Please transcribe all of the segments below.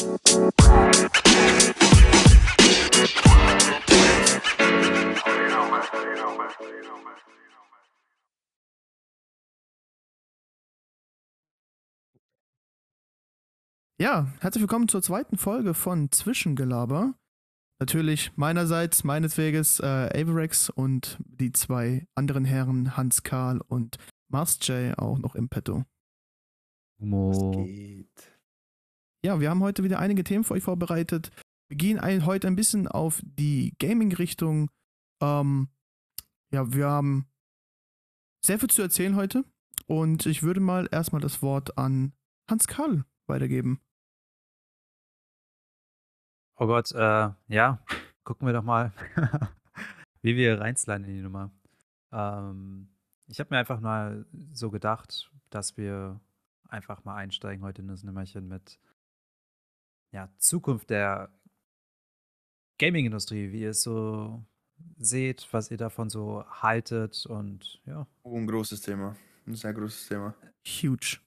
Ja, herzlich willkommen zur zweiten Folge von Zwischengelaber. Natürlich meinerseits, meines Weges, äh, Averex und die zwei anderen Herren, Hans Karl und Mars J, auch noch im Petto. Was geht? Ja, wir haben heute wieder einige Themen für euch vorbereitet. Wir gehen ein, heute ein bisschen auf die Gaming-Richtung. Ähm, ja, wir haben sehr viel zu erzählen heute. Und ich würde mal erstmal das Wort an Hans Karl weitergeben. Oh Gott, äh, ja, gucken wir doch mal, wie wir reinsliden in die Nummer. Ähm, ich habe mir einfach mal so gedacht, dass wir einfach mal einsteigen heute in das Nummerchen mit ja, Zukunft der Gaming-Industrie, wie ihr es so seht, was ihr davon so haltet und ja. Oh, ein großes Thema. Ein sehr großes Thema. Huge.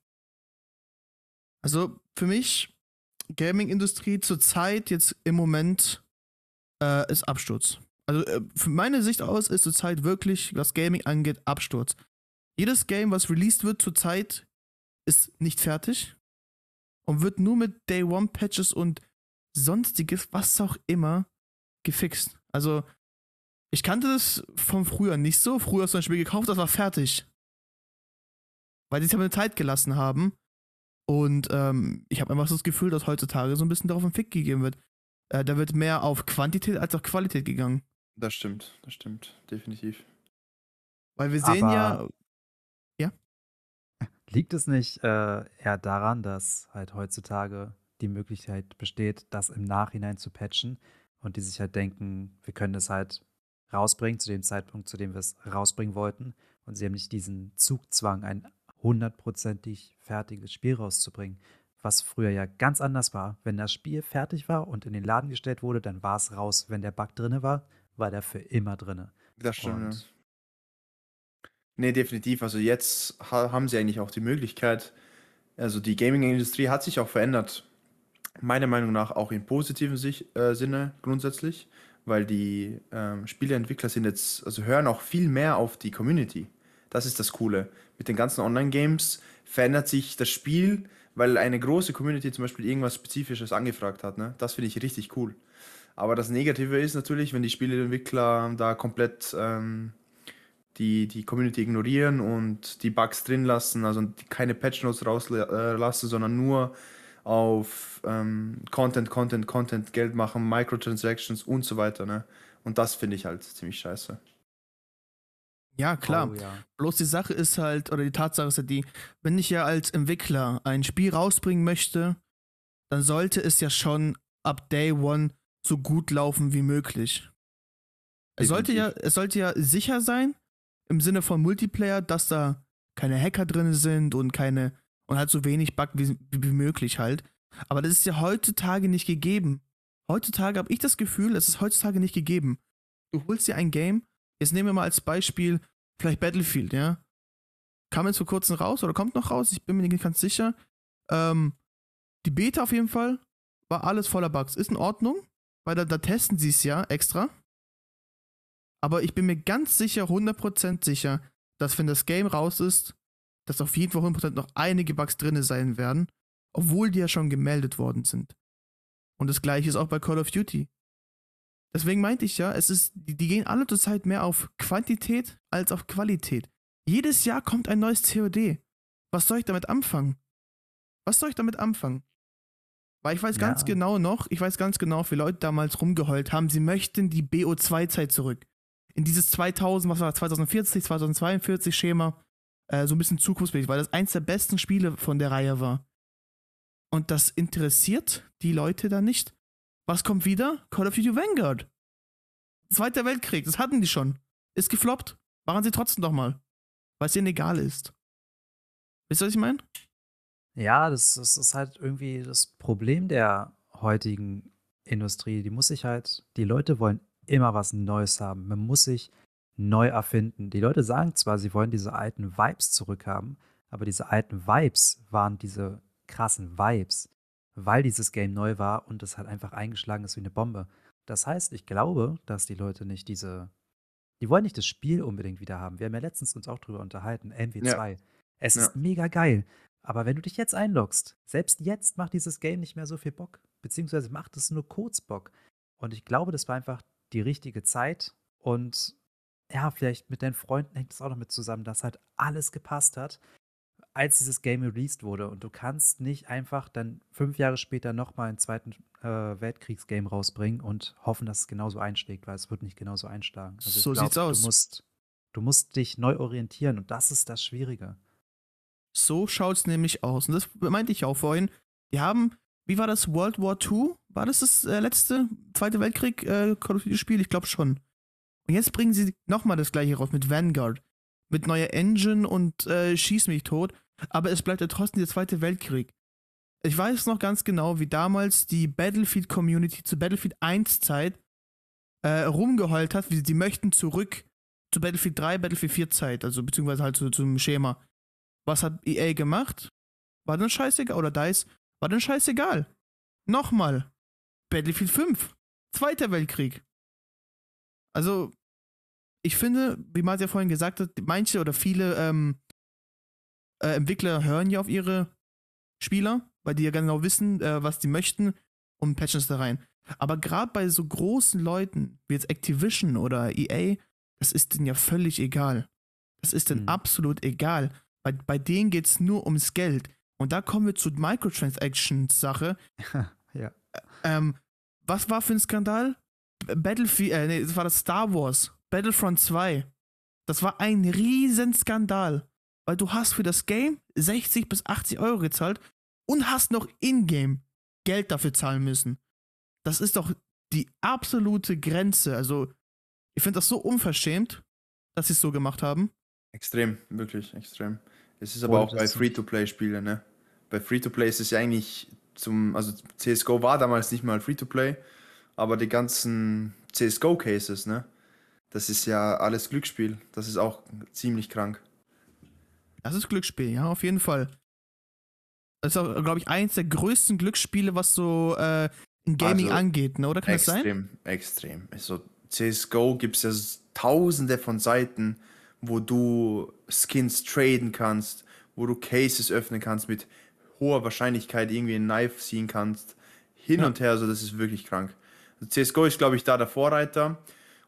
Also für mich Gaming-Industrie zurzeit jetzt im Moment äh, ist Absturz. Also äh, für meine Sicht aus ist zurzeit wirklich, was Gaming angeht, Absturz. Jedes Game, was released wird zurzeit, ist nicht fertig und wird nur mit Day One Patches und sonstiges, was auch immer, gefixt. Also ich kannte das von früher nicht so. Früher hast du ein Spiel gekauft, das war fertig. Weil die sich aber eine Zeit gelassen haben. Und ähm, ich habe einfach so das Gefühl, dass heutzutage so ein bisschen darauf ein Fick gegeben wird. Äh, da wird mehr auf Quantität als auf Qualität gegangen. Das stimmt, das stimmt, definitiv. Weil wir sehen Aber ja. Ja? Liegt es nicht äh, eher daran, dass halt heutzutage die Möglichkeit besteht, das im Nachhinein zu patchen und die sich halt denken, wir können das halt rausbringen zu dem Zeitpunkt, zu dem wir es rausbringen wollten und sie haben nicht diesen Zugzwang, ein hundertprozentig fertiges Spiel rauszubringen. Was früher ja ganz anders war. Wenn das Spiel fertig war und in den Laden gestellt wurde, dann war es raus. Wenn der Bug drinne war, war der für immer drinne. Das stimmt. Und Nee, definitiv. Also jetzt ha haben sie eigentlich auch die Möglichkeit, also die Gaming-Industrie hat sich auch verändert. Meiner Meinung nach auch im positiven sich, äh, Sinne grundsätzlich, weil die ähm, Spieleentwickler sind jetzt, also hören auch viel mehr auf die Community. Das ist das Coole. Mit den ganzen Online-Games verändert sich das Spiel, weil eine große Community zum Beispiel irgendwas Spezifisches angefragt hat. Ne? Das finde ich richtig cool. Aber das Negative ist natürlich, wenn die Spieleentwickler da komplett ähm, die, die Community ignorieren und die Bugs drin lassen, also keine Patch Notes rauslassen, sondern nur auf ähm, Content, Content, Content, Geld machen, Microtransactions und so weiter. Ne? Und das finde ich halt ziemlich scheiße. Ja, klar. oh ja. Bloß die Sache ist halt, oder die Tatsache ist ja die, wenn ich ja als Entwickler ein Spiel rausbringen möchte, dann sollte es ja schon ab Day One so gut laufen wie möglich. Es sollte ja, es sollte ja sicher sein, im Sinne von Multiplayer, dass da keine Hacker drin sind und keine, und halt so wenig Bug wie, wie möglich halt. Aber das ist ja heutzutage nicht gegeben. Heutzutage habe ich das Gefühl, es ist heutzutage nicht gegeben. Du holst dir ein Game, jetzt nehmen wir mal als Beispiel vielleicht Battlefield, ja. Kam jetzt vor kurzem raus oder kommt noch raus, ich bin mir nicht ganz sicher. Ähm, die Beta auf jeden Fall war alles voller Bugs. Ist in Ordnung, weil da, da testen sie es ja extra. Aber ich bin mir ganz sicher, 100% sicher, dass wenn das Game raus ist, dass auf jeden Fall 100% noch einige Bugs drin sein werden, obwohl die ja schon gemeldet worden sind. Und das gleiche ist auch bei Call of Duty. Deswegen meinte ich ja, es ist, die, die gehen alle zur Zeit mehr auf Quantität als auf Qualität. Jedes Jahr kommt ein neues COD. Was soll ich damit anfangen? Was soll ich damit anfangen? Weil ich weiß ganz Ja. genau noch, ich weiß ganz genau, wie Leute damals rumgeheult haben, sie möchten die BO2-Zeit zurück. In dieses 2000, was war das, 2040, 2042 Schema, äh, so ein bisschen zukunftsfähig, weil das eins der besten Spiele von der Reihe war. Und das interessiert die Leute dann nicht. Was kommt wieder? Call of Duty Vanguard. Zweiter Weltkrieg, das hatten die schon. Ist gefloppt. Machen sie trotzdem doch mal. Weil es ihnen egal ist. Wisst ihr, was ich meine? Ja, das, das ist halt irgendwie das Problem der heutigen Industrie. Die muss sich halt, die Leute wollen immer was Neues haben. Man muss sich neu erfinden. Die Leute sagen zwar, sie wollen diese alten Vibes zurückhaben, aber diese alten Vibes waren diese krassen Vibes. weil dieses Game neu war und es halt einfach eingeschlagen ist wie eine Bombe. Das heißt, ich glaube, dass die Leute nicht diese die wollen nicht das Spiel unbedingt wieder haben. Wir haben ja letztens uns auch drüber unterhalten, MW2. Es Ja. ist mega geil. Aber wenn du dich jetzt einloggst, selbst jetzt macht dieses Game nicht mehr so viel Bock. Beziehungsweise macht es nur kurz Bock. Und ich glaube, das war einfach die richtige Zeit. Und ja, vielleicht mit deinen Freunden hängt es auch noch mit zusammen, dass halt alles gepasst hat, als dieses Game released wurde. Und du kannst nicht einfach dann fünf Jahre später nochmal einen zweiten äh, Weltkriegsgame rausbringen und hoffen, dass es genauso einschlägt, weil es wird nicht genauso einschlagen. Also So glaub, sieht's aus. Du musst, du musst dich neu orientieren und das ist das Schwierige. So schaut's nämlich aus. Und das meinte ich auch vorhin. Die haben, wie war das, World War II? War das das äh, letzte Zweite Weltkrieg äh, Call of Duty Spiel? Ich glaube schon. Und jetzt bringen sie nochmal das gleiche raus mit Vanguard. Mit neuer Engine und äh, schieß mich tot. Aber es bleibt ja trotzdem der Zweite Weltkrieg. Ich weiß noch ganz genau, wie damals die Battlefield Community zu Battlefield 1 Zeit äh, rumgeheult hat, wie sie möchten zurück zu Battlefield 3, Battlefield 4 Zeit, also beziehungsweise halt zu, zum Schema. Was hat EA gemacht? War dann scheißegal, oder DICE, war dann scheißegal. Nochmal. Battlefield 5. Zweiter Weltkrieg. Also, ich finde, wie Martin ja vorhin gesagt hat, manche oder viele ähm, äh, Entwickler hören ja auf ihre Spieler, weil die ja genau wissen, äh, was die möchten und patchen es da rein. Aber gerade bei so großen Leuten wie jetzt Activision oder EA, das ist denen ja völlig egal. Das ist denen Hm. absolut egal. Bei, bei denen geht es nur ums Geld. Und da kommen wir zur Microtransactions-Sache. ja. Ähm, was war für ein Skandal? Battlefield, äh, nee, das war das Star Wars. Battlefront 2. Das war ein Riesenskandal. Weil du hast für das Game 60 bis 80 Euro gezahlt und hast noch in-game Geld dafür zahlen müssen. Das ist doch die absolute Grenze. Also, ich finde das so unverschämt, dass sie es so gemacht haben. Extrem, wirklich extrem. Es ist aber auch bei Free-to-Play-Spielen, ne? Bei Free-to-Play ist es ja eigentlich zum, also CSGO war damals nicht mal Free-to-Play, aber die ganzen CSGO-Cases, ne? Das ist ja alles Glücksspiel. Das ist auch ziemlich krank. Das ist Glücksspiel, ja, auf jeden Fall. Das ist auch, glaube ich, eins der größten Glücksspiele, was so äh, in Gaming Also, angeht, ne? Oder kann das sein? Extrem, extrem. Also CSGO gibt es ja tausende von Seiten, wo du Skins traden kannst, wo du Cases öffnen kannst, mit hoher Wahrscheinlichkeit irgendwie ein Knife ziehen kannst. Hin Ja. und her, also das ist wirklich krank. Also CSGO ist, glaube ich, da der Vorreiter.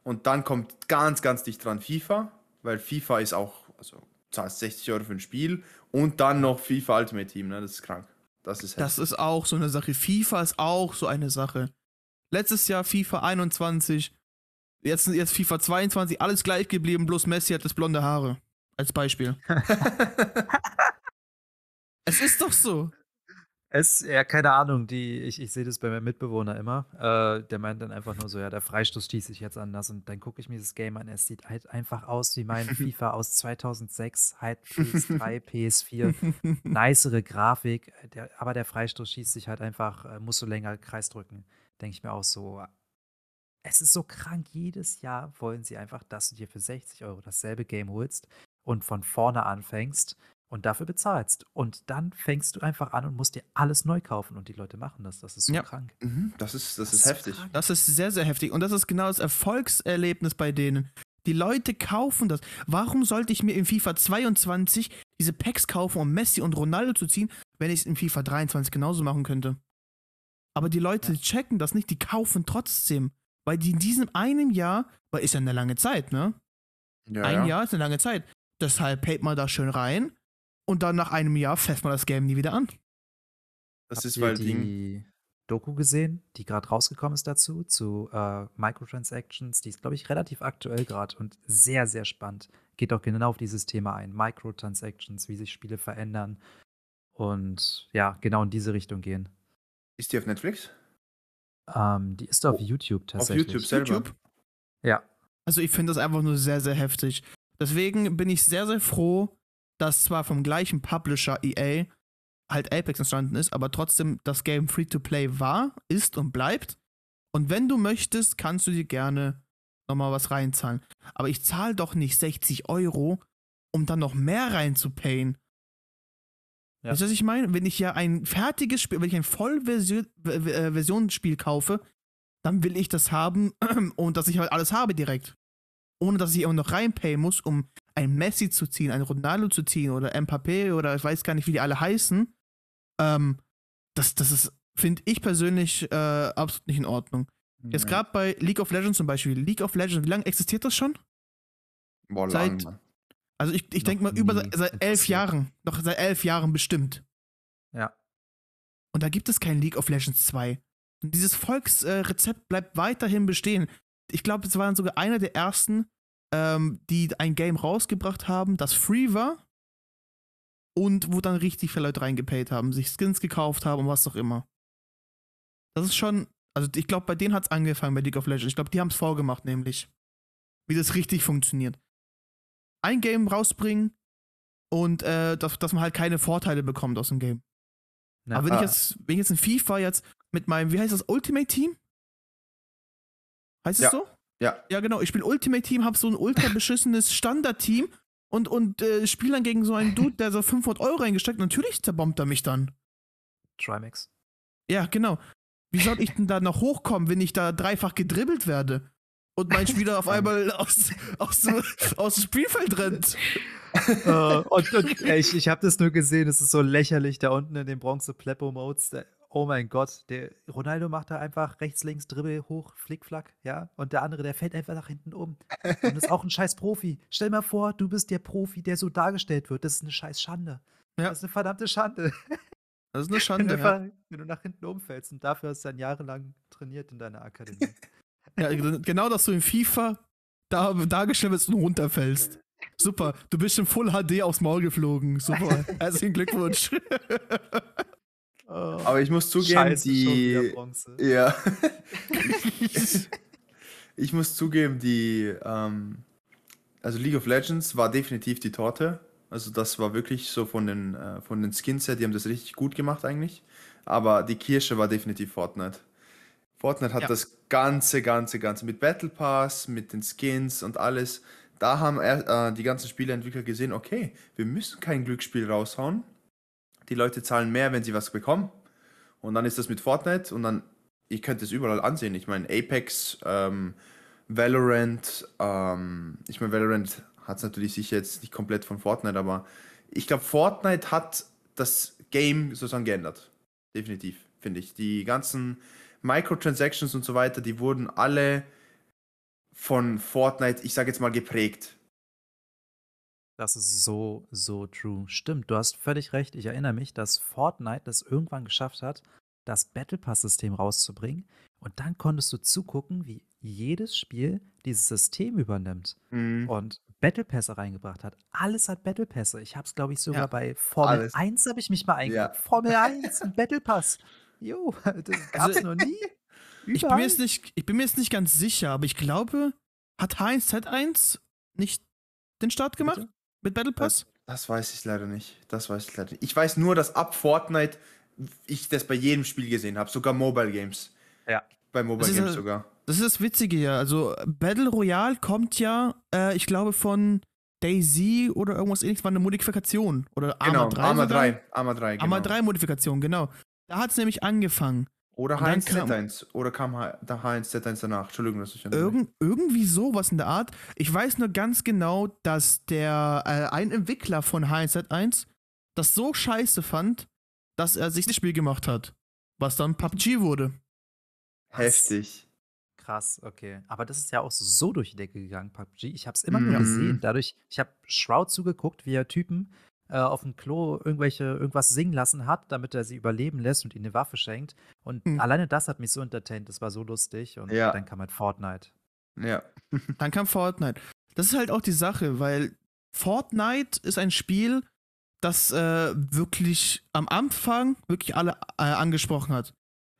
Und dann kommt ganz, ganz dicht dran FIFA, weil FIFA ist auch, also zahlst 60 Euro für ein Spiel und dann noch FIFA Ultimate Team, ne? Das ist krank. Das ist Das ist auch so eine Sache. FIFA ist auch so eine Sache. Letztes Jahr FIFA 21, jetzt, jetzt FIFA 22, alles gleich geblieben, bloß Messi hat das blonde Haare. Als Beispiel. es ist doch so. Es, ja, keine Ahnung, die, ich, ich sehe das bei meinem Mitbewohner immer. Äh, der meint dann einfach nur so, ja, der Freistoß schießt sich jetzt anders und dann gucke ich mir das Game an. Es sieht halt einfach aus wie mein FIFA aus 2006, halt PS3, PS4. Nicere Grafik, der, aber der Freistoß schießt sich halt einfach, äh, musst du länger Kreis drücken. Denke ich mir auch so. Es ist so krank, jedes Jahr wollen sie einfach, dass du dir für 60 Euro dasselbe Game holst und von vorne anfängst und dafür bezahlst. Und dann fängst du einfach an und musst dir alles neu kaufen. Und die Leute machen das. Das ist so Ja. krank. Mhm, das ist, das Das ist heftig. krank. Das ist sehr, sehr heftig. Und das ist genau das Erfolgserlebnis bei denen. Die Leute kaufen das. Warum sollte ich mir in FIFA 22 diese Packs kaufen, um Messi und Ronaldo zu ziehen, wenn ich es in FIFA 23 genauso machen könnte? Aber die Leute Ja. checken das nicht, die kaufen trotzdem. Weil die in diesem einem Jahr, weil ist ja eine lange Zeit, ne? Ja, Ein ja. Jahr ist eine lange Zeit. Deshalb payt man da schön rein und dann nach einem Jahr fässt man das Game nie wieder an. Das Habt ist, ihr weil Ding. die Doku gesehen, die gerade rausgekommen ist dazu, zu äh, Microtransactions. Die ist, glaube ich, relativ aktuell gerade und sehr, sehr spannend. Geht auch genau auf dieses Thema ein. Microtransactions, wie sich Spiele verändern und ja, genau in diese Richtung gehen. Ist die auf Netflix? Ähm, die ist auf YouTube Auf tatsächlich. YouTube selber. YouTube? Ja, Also ich finde das einfach nur sehr, sehr heftig. Deswegen bin ich sehr, sehr froh, dass zwar vom gleichen Publisher EA halt Apex entstanden ist, aber trotzdem das Game Free-to-Play war, ist und bleibt. Und wenn du möchtest, kannst du dir gerne nochmal was reinzahlen. Aber ich zahle doch nicht 60 Euro, um dann noch mehr reinzupayen. Ja. Weißt du, was ich meine? Wenn ich ja ein fertiges Spiel, wenn ich ein Vollversionsspiel kaufe, dann will ich das haben und dass ich halt alles habe direkt. Ohne dass ich immer noch reinpayen muss, um ein Messi zu ziehen, ein Ronaldo zu ziehen oder Mbappé oder ich weiß gar nicht, wie die alle heißen. Ähm, das, das ist, finde ich persönlich, äh, absolut nicht in Ordnung. Jetzt gerade bei League of Legends zum Beispiel. League of Legends, wie lange existiert das schon? Boah, seit- lang. Also ich, ich denke mal über seit, seit elf. Jahren. Noch seit elf Jahren bestimmt. Ja. Und da gibt es kein League of Legends 2. Und dieses Volksrezept bleibt weiterhin bestehen. Ich glaube, es waren sogar einer der ersten, ähm, die ein Game rausgebracht haben, das free war. Und wo dann richtig viele Leute reingepayt haben, sich Skins gekauft haben und was auch immer. Das ist schon, also ich glaube, bei denen hat es angefangen bei League of Legends. Ich glaube, die haben es vorgemacht, nämlich. Wie das richtig funktioniert. Ein Game rausbringen und äh, dass, dass man halt keine Vorteile bekommt aus dem Game. Ja. Aber wenn ich jetzt, wenn ich jetzt in FIFA jetzt mit meinem, wie heißt das, Ultimate Team? Heißt es Ja. so? Ja, Ja, genau. Ich spiele Ultimate Team, hab so ein ultra beschissenes Standard-Team und, und äh, spiele dann gegen so einen Dude, der so 500 Euro reingesteckt. Natürlich zerbombt er mich dann. Trimax. Ja, genau. Wie soll ich denn da noch hochkommen, wenn ich da dreifach gedribbelt werde? Und mein Spieler auf einmal aus, aus, aus dem Spielfeld rennt. Äh, und und ich, ich habe das nur gesehen, es ist so lächerlich da unten in den Bronze-Pleppo-Modes. da- Oh mein Gott, der Ronaldo macht da einfach rechts, links, Dribbel, hoch, Flickflack, ja. Und der andere, der fällt einfach nach hinten um. Und ist auch ein scheiß Profi. Stell mal vor, du bist der Profi, der so dargestellt wird. Das ist eine scheiß Schande. Ja. Das ist eine verdammte Schande. Das ist eine Wenn, Schande. du Ja. wenn du nach hinten umfällst und dafür hast du dann jahrelang trainiert in deiner Akademie. Ja, genau, dass du in FIFA da, dargestellt wirst und runterfällst. Super, du bist in Full HD aufs Maul geflogen. Super, herzlichen Glückwunsch. Oh, aber ich muss zugeben, Scheiße, die. Bronze. Ja. ich muss zugeben, die. Ähm, also League of Legends war definitiv die Torte. Also das war wirklich so von den, äh, von den Skins her, die haben das richtig gut gemacht eigentlich. Aber die Kirsche war definitiv Fortnite. Fortnite hat Ja. das ganze, ganze, ganze mit Battle Pass, mit den Skins und alles. Da haben äh, die ganzen Spieleentwickler gesehen, okay, wir müssen kein Glücksspiel raushauen. Die Leute zahlen mehr, wenn sie was bekommen. Und dann ist das mit Fortnite und dann, ihr könnt es überall ansehen. Ich meine, Apex, ähm, Valorant, ähm, ich meine, Valorant hat es natürlich sicher jetzt nicht komplett von Fortnite, aber ich glaube, Fortnite hat das Game sozusagen geändert. Definitiv, finde ich. Die ganzen Microtransactions und so weiter, die wurden alle von Fortnite, ich sage jetzt mal, geprägt. Das ist so, so true. Stimmt, du hast völlig recht. Ich erinnere mich, dass Fortnite das irgendwann geschafft hat, das Battle Pass-System rauszubringen. Und dann konntest du zugucken, wie jedes Spiel dieses System übernimmt Mhm. und Battle Pässe reingebracht hat. Alles hat Battle Pässe. Ich habe es, glaube ich, sogar Ja, bei Formel alles. 1 habe ich mich mal Ja. eingeguckt. Formel 1, ein Battle Pass. Jo, das gab's Also, noch nie. Ich bin, mir jetzt nicht, ich bin mir jetzt nicht ganz sicher, aber ich glaube, hat H1Z1 nicht den Start gemacht Bitte? mit Battle Pass? Das weiß ich leider nicht. Das weiß ich leider nicht. Ich weiß nur, dass ab Fortnite ich das bei jedem Spiel gesehen habe, sogar Mobile Games. Ja. Bei Mobile Das Games ja- sogar. Das ist das Witzige ja. Also Battle Royale kommt ja, äh, ich glaube, von Daisy oder irgendwas ähnliches, war eine Modifikation. Oder Arma Genau, 3. Arma sogar? 3. Arma 3, genau. Arma 3 Modifikation, genau. Da hat es nämlich angefangen. Oder Und dann H1Z1. Oder kam H- da H1Z1 danach. Entschuldigung, dass ich Irgend, irgendwie sowas in der Art. Ich weiß nur ganz genau, dass der äh, ein Entwickler von H1Z1 das so scheiße fand, dass er sich das Spiel gemacht hat. Was dann PUBG wurde. Heftig. Krass, okay. Aber das ist ja auch so durch die Decke gegangen, PUBG. Ich habe es immer nur Mhm. gesehen. Dadurch, ich habe Shroud zugeguckt, wie er Typen äh, auf dem Klo irgendwelche, irgendwas singen lassen hat, damit er sie überleben lässt und ihnen eine Waffe schenkt. Und Mhm. alleine das hat mich so entertained. Das war so lustig. Und Ja. dann kam halt Fortnite. Ja. Dann kam Fortnite. Das ist halt auch die Sache, weil Fortnite ist ein Spiel, das äh, wirklich am Anfang wirklich alle äh, angesprochen hat.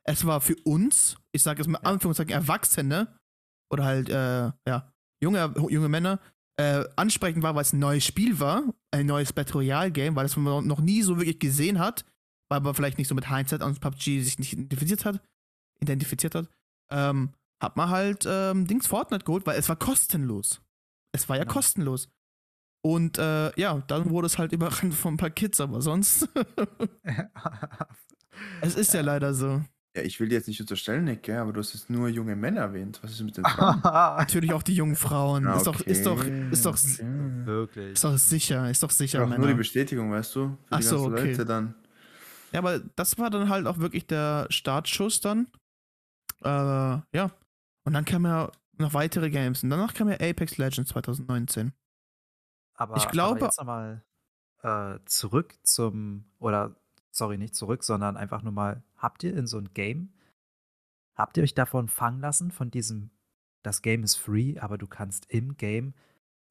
Es war für uns, ich sage jetzt mal. Anführungszeichen Erwachsene oder halt äh, ja junge junge Männer äh, ansprechend war, weil es ein neues Spiel war, ein neues Battle Royale Game, weil das man noch nie so wirklich gesehen hat, weil man vielleicht nicht so mit Hindsight und PUBG sich nicht identifiziert hat, identifiziert hat. Ähm, hat man halt ähm, Dings Fortnite geholt, weil es war kostenlos. Es war ja Ja. kostenlos. Und äh, ja, dann wurde es halt überrannt von ein paar Kids, aber sonst. es ist ja leider so. Ja, ich will dir jetzt nicht unterstellen, Nick, gell, aber du hast jetzt nur junge Männer erwähnt. Was ist mit den Frauen? Natürlich auch die jungen Frauen. Ah, Ist doch, ist doch, okay, ist doch, okay. Wirklich. ist doch sicher, ist doch Ich sicher, brauche nur die Männer. Bestätigung, weißt du? Für Ach die so, ganzen okay. Leute dann. Ja, aber das war dann halt auch wirklich der Startschuss dann. Äh, ja. Und dann kamen ja noch weitere Games. Und danach kam ja Apex Legends 2019. Aber, Ich glaube- aber jetzt nochmal äh, zurück zum, oder sorry, nicht zurück, sondern einfach nur mal, habt ihr in so ein Game, habt ihr euch davon fangen lassen, von diesem, das Game ist free, aber du kannst im Game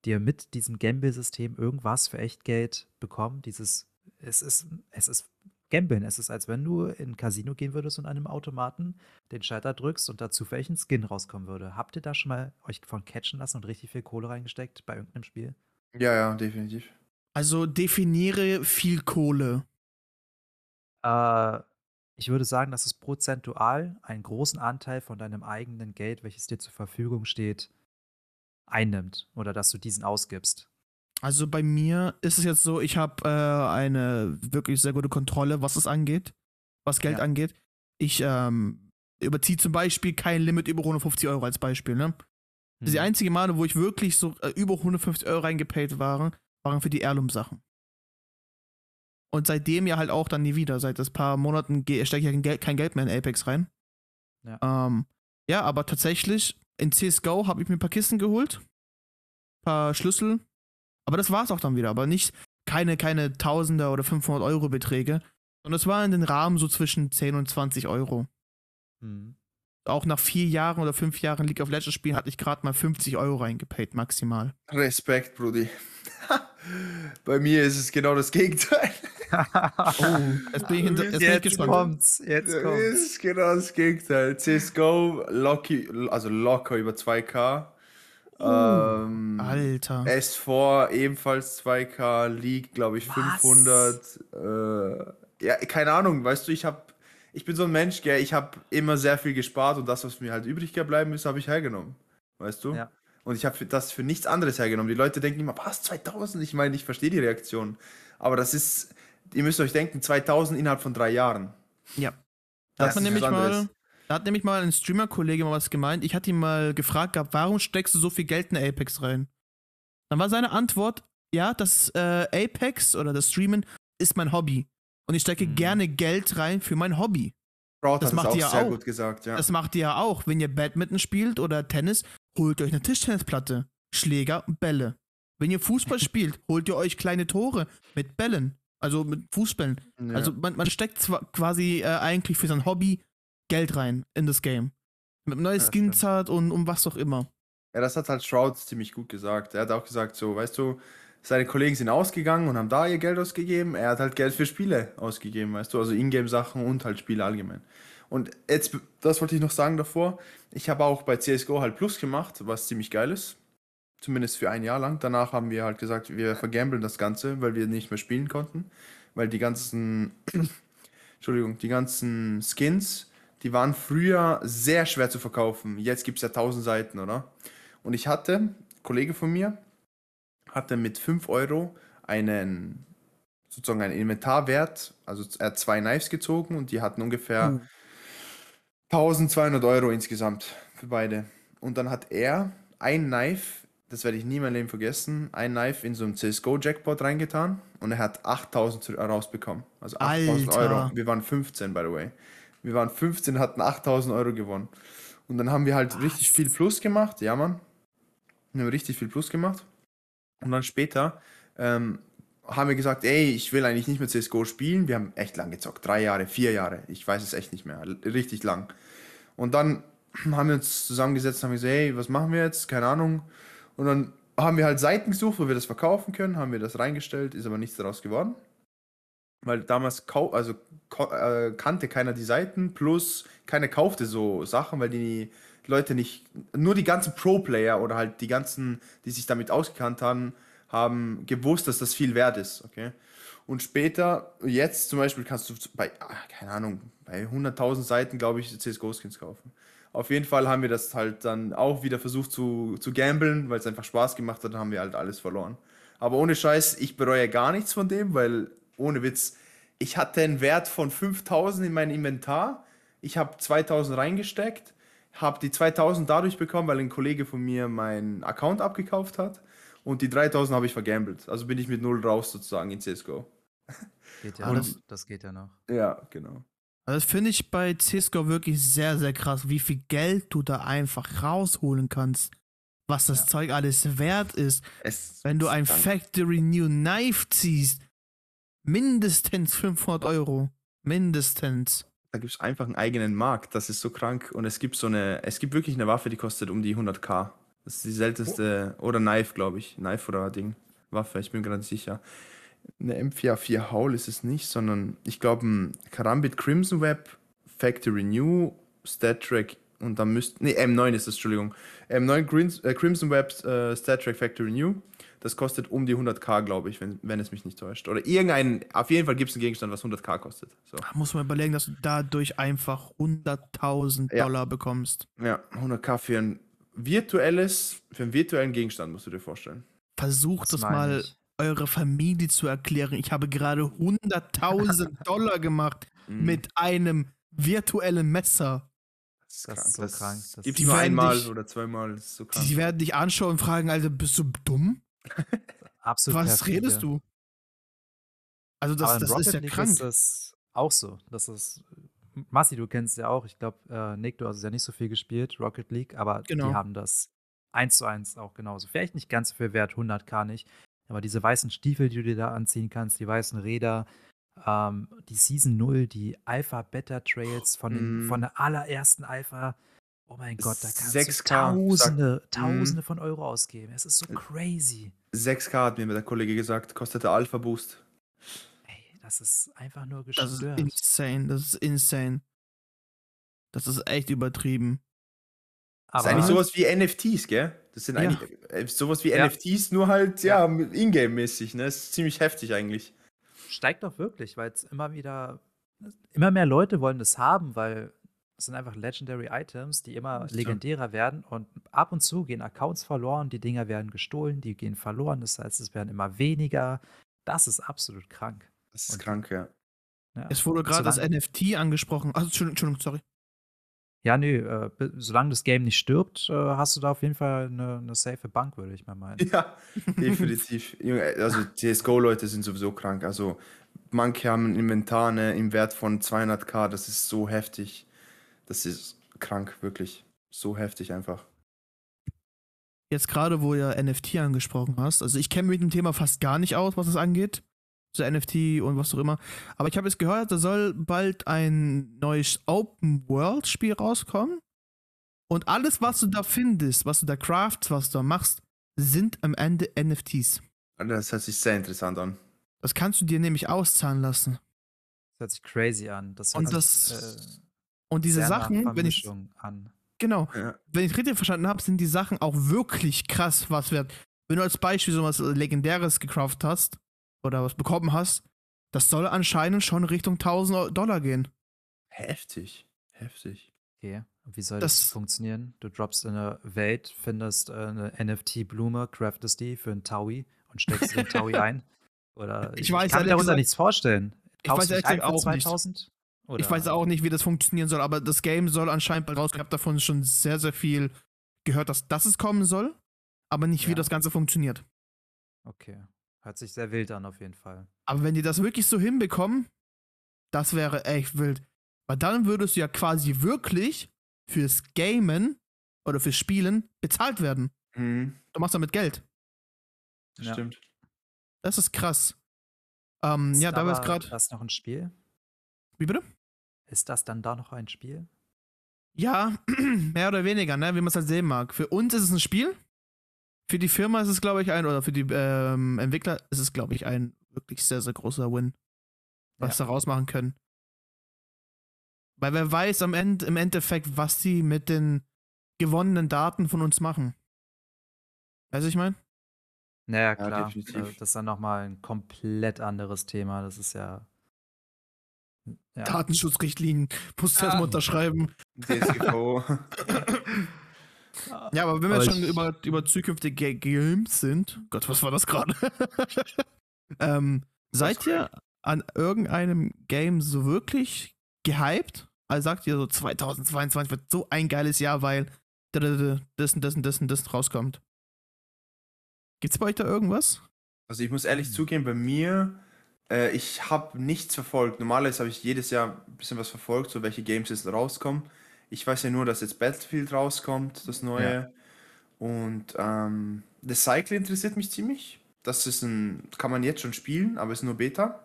dir mit diesem Gamble-System irgendwas für Echtgeld bekommen? Dieses, es ist, es ist Gamblen. Es ist, als wenn du in ein Casino gehen würdest und an einem Automaten den Schalter drückst und dazu vielleicht ein Skin rauskommen würde. Habt ihr da schon mal euch von catchen lassen und richtig viel Kohle reingesteckt bei irgendeinem Spiel? Ja, ja, definitiv. Also definiere viel Kohle. Äh, ich würde sagen, dass es prozentual einen großen Anteil von deinem eigenen Geld, welches dir zur Verfügung steht, einnimmt oder dass du diesen ausgibst. Also bei mir ist es jetzt so, ich habe äh, eine wirklich sehr gute Kontrolle, was es angeht, was Geld Ja. angeht. Ich ähm, überziehe zum Beispiel kein Limit über 150 Euro als Beispiel. Ne? Die Mhm. einzige Male, wo ich wirklich so äh, über 150 Euro reingepaid waren, waren für die Heirloom-Sachen. Und seitdem ja halt auch dann nie wieder. Seit das paar Monaten stecke ich ja kein Geld, kein Geld mehr in Apex rein. Ja. Ähm, ja, aber tatsächlich, in CSGO habe ich mir ein paar Kisten geholt. paar Schlüssel. Aber das war's auch dann wieder. Aber nicht keine, keine Tausender oder 500 Euro Beträge. Sondern es war in den Rahmen so zwischen 10 und 20 Euro. Mhm. Auch nach vier Jahren oder fünf Jahren League of Legends spielen hatte ich gerade mal 50 Euro reingepaid, maximal. Respekt, Brudi. Bei mir ist es genau das Gegenteil. Oh, jetzt bin ich, hinter, jetzt bin ich gespannt. kommt's, jetzt Es kommt's. ist genau das Gegenteil. CSGO, Locky, also locker über 2K. ähm, Alter. S4 ebenfalls 2K, League, glaube ich, Was? 500. Äh, ja, keine Ahnung, weißt du, ich habe, ich bin so ein Mensch, gell, ich habe immer sehr viel gespart und das, was mir halt übrig geblieben ist, habe ich hergenommen. Weißt du? Ja. Und ich habe das für nichts anderes hergenommen. Die Leute denken immer, was, 2000? Ich meine, ich verstehe die Reaktion. Aber das ist, ihr müsst euch denken, 2000 innerhalb von drei Jahren. Ja. Da Das hat man nämlich mal, da hat nämlich mal ein Streamer-Kollege mal was gemeint. Ich hatte ihn mal gefragt gehabt, warum steckst du so viel Geld in Apex rein? Dann war seine Antwort, ja, das äh, Apex oder das Streamen ist mein Hobby. Und ich stecke Mhm. gerne Geld rein für mein Hobby. Sprout Das macht auch ihr ja sehr auch. gut gesagt, ja. Das macht ihr ja auch. Wenn ihr Badminton spielt oder Tennis, holt euch eine Tischtennisplatte, Schläger und Bälle. Wenn ihr Fußball spielt, holt ihr euch kleine Tore mit Bällen. Also mit Fußbällen. ja. Also man, man steckt zwar quasi äh, eigentlich für sein Hobby Geld rein in das Game. Mit neue Ja, Skins hat und um was auch immer. Ja, das hat halt Shroud ziemlich gut gesagt. Er hat auch gesagt, so, weißt du, seine Kollegen sind ausgegangen und haben da ihr Geld ausgegeben. Er hat halt Geld für Spiele ausgegeben, weißt du, also Ingame-Sachen und halt Spiele allgemein. Und jetzt, das wollte ich noch sagen davor, ich habe auch bei CSGO halt Plus gemacht, was ziemlich geil ist. Zumindest für ein Jahr lang. Danach haben wir halt gesagt, wir vergambeln das Ganze, weil wir nicht mehr spielen konnten. Weil die ganzen, Entschuldigung, die ganzen Skins, die waren früher sehr schwer zu verkaufen. Jetzt gibt es ja 1000 Seiten, oder? Und ich hatte, ein Kollege von mir, hatte mit 5 Euro einen, sozusagen einen Inventarwert, also er hat zwei Knives gezogen und die hatten ungefähr 1200 Euro insgesamt für beide. Und dann hat er ein Knife, das werde ich nie in meinem Leben vergessen, ein Knife in so einen CSGO-Jackpot reingetan und er hat 8000 zu- rausbekommen. Also 8000 Alter. Euro. Wir waren 15, by the way. Wir waren 15, hatten 8000 Euro gewonnen. Und dann haben wir halt richtig viel Plus gemacht. Ja, Mann. Wir haben richtig viel Plus gemacht. Und dann später ähm, haben wir gesagt, ey, ich will eigentlich nicht mehr CSGO spielen. Wir haben echt lang gezockt. Drei Jahre, vier Jahre. Ich weiß es echt nicht mehr. Richtig lang. Und dann haben wir uns zusammengesetzt und haben gesagt, hey, was machen wir jetzt? Keine Ahnung. Und dann haben wir halt Seiten gesucht, wo wir das verkaufen können, haben wir das reingestellt, ist aber nichts daraus geworden. Weil damals also, äh, kannte keiner die Seiten, plus keiner kaufte so Sachen, weil die Leute nicht, nur die ganzen Pro-Player oder halt die ganzen, die sich damit ausgekannt haben, haben gewusst, dass das viel wert ist, okay? Und später, jetzt zum Beispiel kannst du bei, ah, keine Ahnung, bei 100.000 Seiten, glaube ich, CSGO-Skins kaufen. Auf jeden Fall haben wir das halt dann auch wieder versucht zu, zu gamblen, weil es einfach Spaß gemacht hat, dann haben wir halt alles verloren. Aber ohne Scheiß, ich bereue gar nichts von dem, weil ohne Witz, ich hatte einen Wert von 5000 in mein Inventar. Ich habe 2000 reingesteckt, habe die 2000 dadurch bekommen, weil ein Kollege von mir meinen Account abgekauft hat. Und die 3000 habe ich vergambelt. Also bin ich mit null raus sozusagen in CSGO. Geht ja Und- noch. Das geht ja noch. Ja, genau. Also das finde ich bei CSGO wirklich sehr, sehr krass, wie viel Geld du da einfach rausholen kannst. Was das Ja. Zeug alles wert ist. Es Wenn du ein. Factory New Knife ziehst, mindestens 500 Euro. Mindestens. Da gibt es einfach einen eigenen Markt. Das ist so krank. Und es gibt so eine, es gibt wirklich eine Waffe, die kostet um die 100k. Das ist die seltenste, oder Knife, glaube ich. Knife oder Ding. Waffe, ich bin gerade nicht sicher. Eine M4A4 Howl ist es nicht, sondern ich glaube ein Karambit Crimson Web, Factory New, Stat Track und dann müsste, nee, M9 ist das, Entschuldigung. M9 Grins, äh, Crimson Web äh, Stat Track Factory New. Das kostet um die 100k, glaube ich, wenn, wenn es mich nicht täuscht. Oder irgendein, auf jeden Fall gibt es einen Gegenstand, was 100k kostet. So. Da muss man überlegen, dass du dadurch einfach 100.000 Ja. Dollar bekommst. Ja, 100k für ein virtuelles, für einen virtuellen Gegenstand, musst du dir vorstellen. Versucht das meine mal ich. Eure Familie zu erklären. Ich habe gerade 100.000 Dollar gemacht Mhm. mit einem virtuellen Messer. Das ist Das krank. ist so das krank. Das- Gibt's Die nur werden einmal dich- oder zweimal. Das ist so krank. Die werden dich anschauen und fragen, Alter, bist du dumm? Absolut Was perfide. redest du? Also das, das ist ja League krank. ist das auch so. Das ist. Massi, du kennst ja auch. Ich glaube, äh, Nick, du hast ja nicht so viel gespielt, Rocket League, aber Genau. die haben das eins zu eins auch genauso. Vielleicht nicht ganz so viel wert, 100k nicht. Aber diese weißen Stiefel, die du dir da anziehen kannst, die weißen Räder, ähm, die Season 0, die Alpha-Beta-Trails von, den- Mm. von der allerersten Alpha. Oh mein Gott, da kannst 6K, du Tausende, sag- Tausende von Euro ausgeben. Es ist so crazy. 6k hat mir der Kollege gesagt, kostet der Alpha Boost. Ey, das ist einfach nur Das ist gestört. insane. Das ist insane. Das ist echt übertrieben. Das ist Aber- eigentlich sowas wie NFTs, gell? Das sind Ja. eigentlich äh, sowas wie Ja. NFTs, nur halt, ja, Ingame-mäßig, ne? Das ist ziemlich heftig eigentlich. steigt doch wirklich, weil es immer wieder, immer mehr Leute wollen das haben, weil es sind einfach Legendary Items, die immer legendärer werden und ab und zu gehen Accounts verloren, die Dinger werden gestohlen, die gehen verloren, das heißt, es werden immer weniger. Das ist absolut krank. Das ist Und- krank, ja. Ja. Es wurde gerade das NFT angesprochen. Also, Entschuldigung, Entschuldigung, sorry. Ja, nö, äh, solange das Game nicht stirbt, äh, hast du da auf jeden Fall eine, eine safe Bank, würde ich mal meinen. Ja, definitiv. Also CSGO-Leute sind sowieso krank. Also manche haben ein Inventar ne, im Wert von 200k, das ist so heftig. Das ist krank, wirklich. So heftig einfach. Jetzt gerade, wo du NFT angesprochen hast. Also ich kenne mich mit dem Thema fast gar nicht aus, was es angeht. So NFT und was auch immer. Aber ich habe jetzt gehört, da soll bald ein neues Open-World-Spiel rauskommen. Und alles, was du da findest, was du da craftst, was du da machst, sind am Ende NFTs. Das hört sich sehr interessant an. Das kannst du dir nämlich auszahlen lassen. Das hört sich crazy an. Das Und das- sich, äh, Und diese Sachen, wenn ich, an. genau, Ja. wenn ich richtig verstanden habe, sind die Sachen auch wirklich krass was wert. Wenn du als Beispiel so was Legendäres gecraftet hast oder was bekommen hast, das soll anscheinend schon Richtung 1000 Dollar gehen. Heftig. Heftig. Okay, und wie soll das, Das- funktionieren? Du droppst in eine Welt, findest äh, eine NFT-Blume, craftest die für einen Taui und steckst den Taui ein. Oder Ich weiß kann mir darunter gesagt- nichts vorstellen. Ich Kaufst weiß ehrlich gesagt für auch nicht. 2000? Oder? Ich weiß auch nicht, wie das funktionieren soll, aber das Game soll anscheinend bald rauskommen. Ich habe davon schon sehr, sehr viel gehört, dass, dass es kommen soll, aber nicht, wie Ja. das Ganze funktioniert. Okay. Hört sich sehr wild an, auf jeden Fall. Aber wenn die das wirklich so hinbekommen, das wäre echt wild. Weil dann würdest du ja quasi wirklich fürs Gamen oder fürs Spielen bezahlt werden. Mhm. Du machst damit Geld. Das Ja. Stimmt. Das ist krass. Ähm, Ist ja, da wir es gerade. das noch ein Spiel? Wie bitte? Ist das dann da noch ein Spiel? Ja, mehr oder weniger, ne? Wie man es halt sehen mag. Für uns ist es ein Spiel. Für die Firma ist es, glaube ich, ein, oder für die ähm, Entwickler ist es, glaube ich, ein wirklich sehr, sehr großer Win, was Ja. sie rausmachen können. Weil wer weiß am Ende, im Endeffekt, was sie mit den gewonnenen Daten von uns machen. Weißt du, ich meine? Naja, klar. definitiv. äh, Das ist dann nochmal ein komplett anderes Thema. Das ist ja. ja. Datenschutzrichtlinien, musst du erstmal unterschreiben. DSGVO. Ja, aber wenn wir Aber jetzt schon über, über zukünftige Ga- Games sind, Gott, was war das gerade? ähm, seid ihr an irgendeinem Game so wirklich gehypt? Also sagt ihr so 2022 wird so ein geiles Jahr, weil da- da- da- das und das und das und das rauskommt. Gibt's bei euch da irgendwas? Also ich muss ehrlich zugeben, bei mir, äh, ich habe nichts verfolgt. Normalerweise habe ich jedes Jahr ein bisschen was verfolgt, so welche Games jetzt rauskommen. Ich weiß ja nur, dass jetzt Battlefield rauskommt, das neue. Und ähm, das Cycle interessiert mich ziemlich. Das ist ein, kann man jetzt schon spielen, aber ist nur Beta.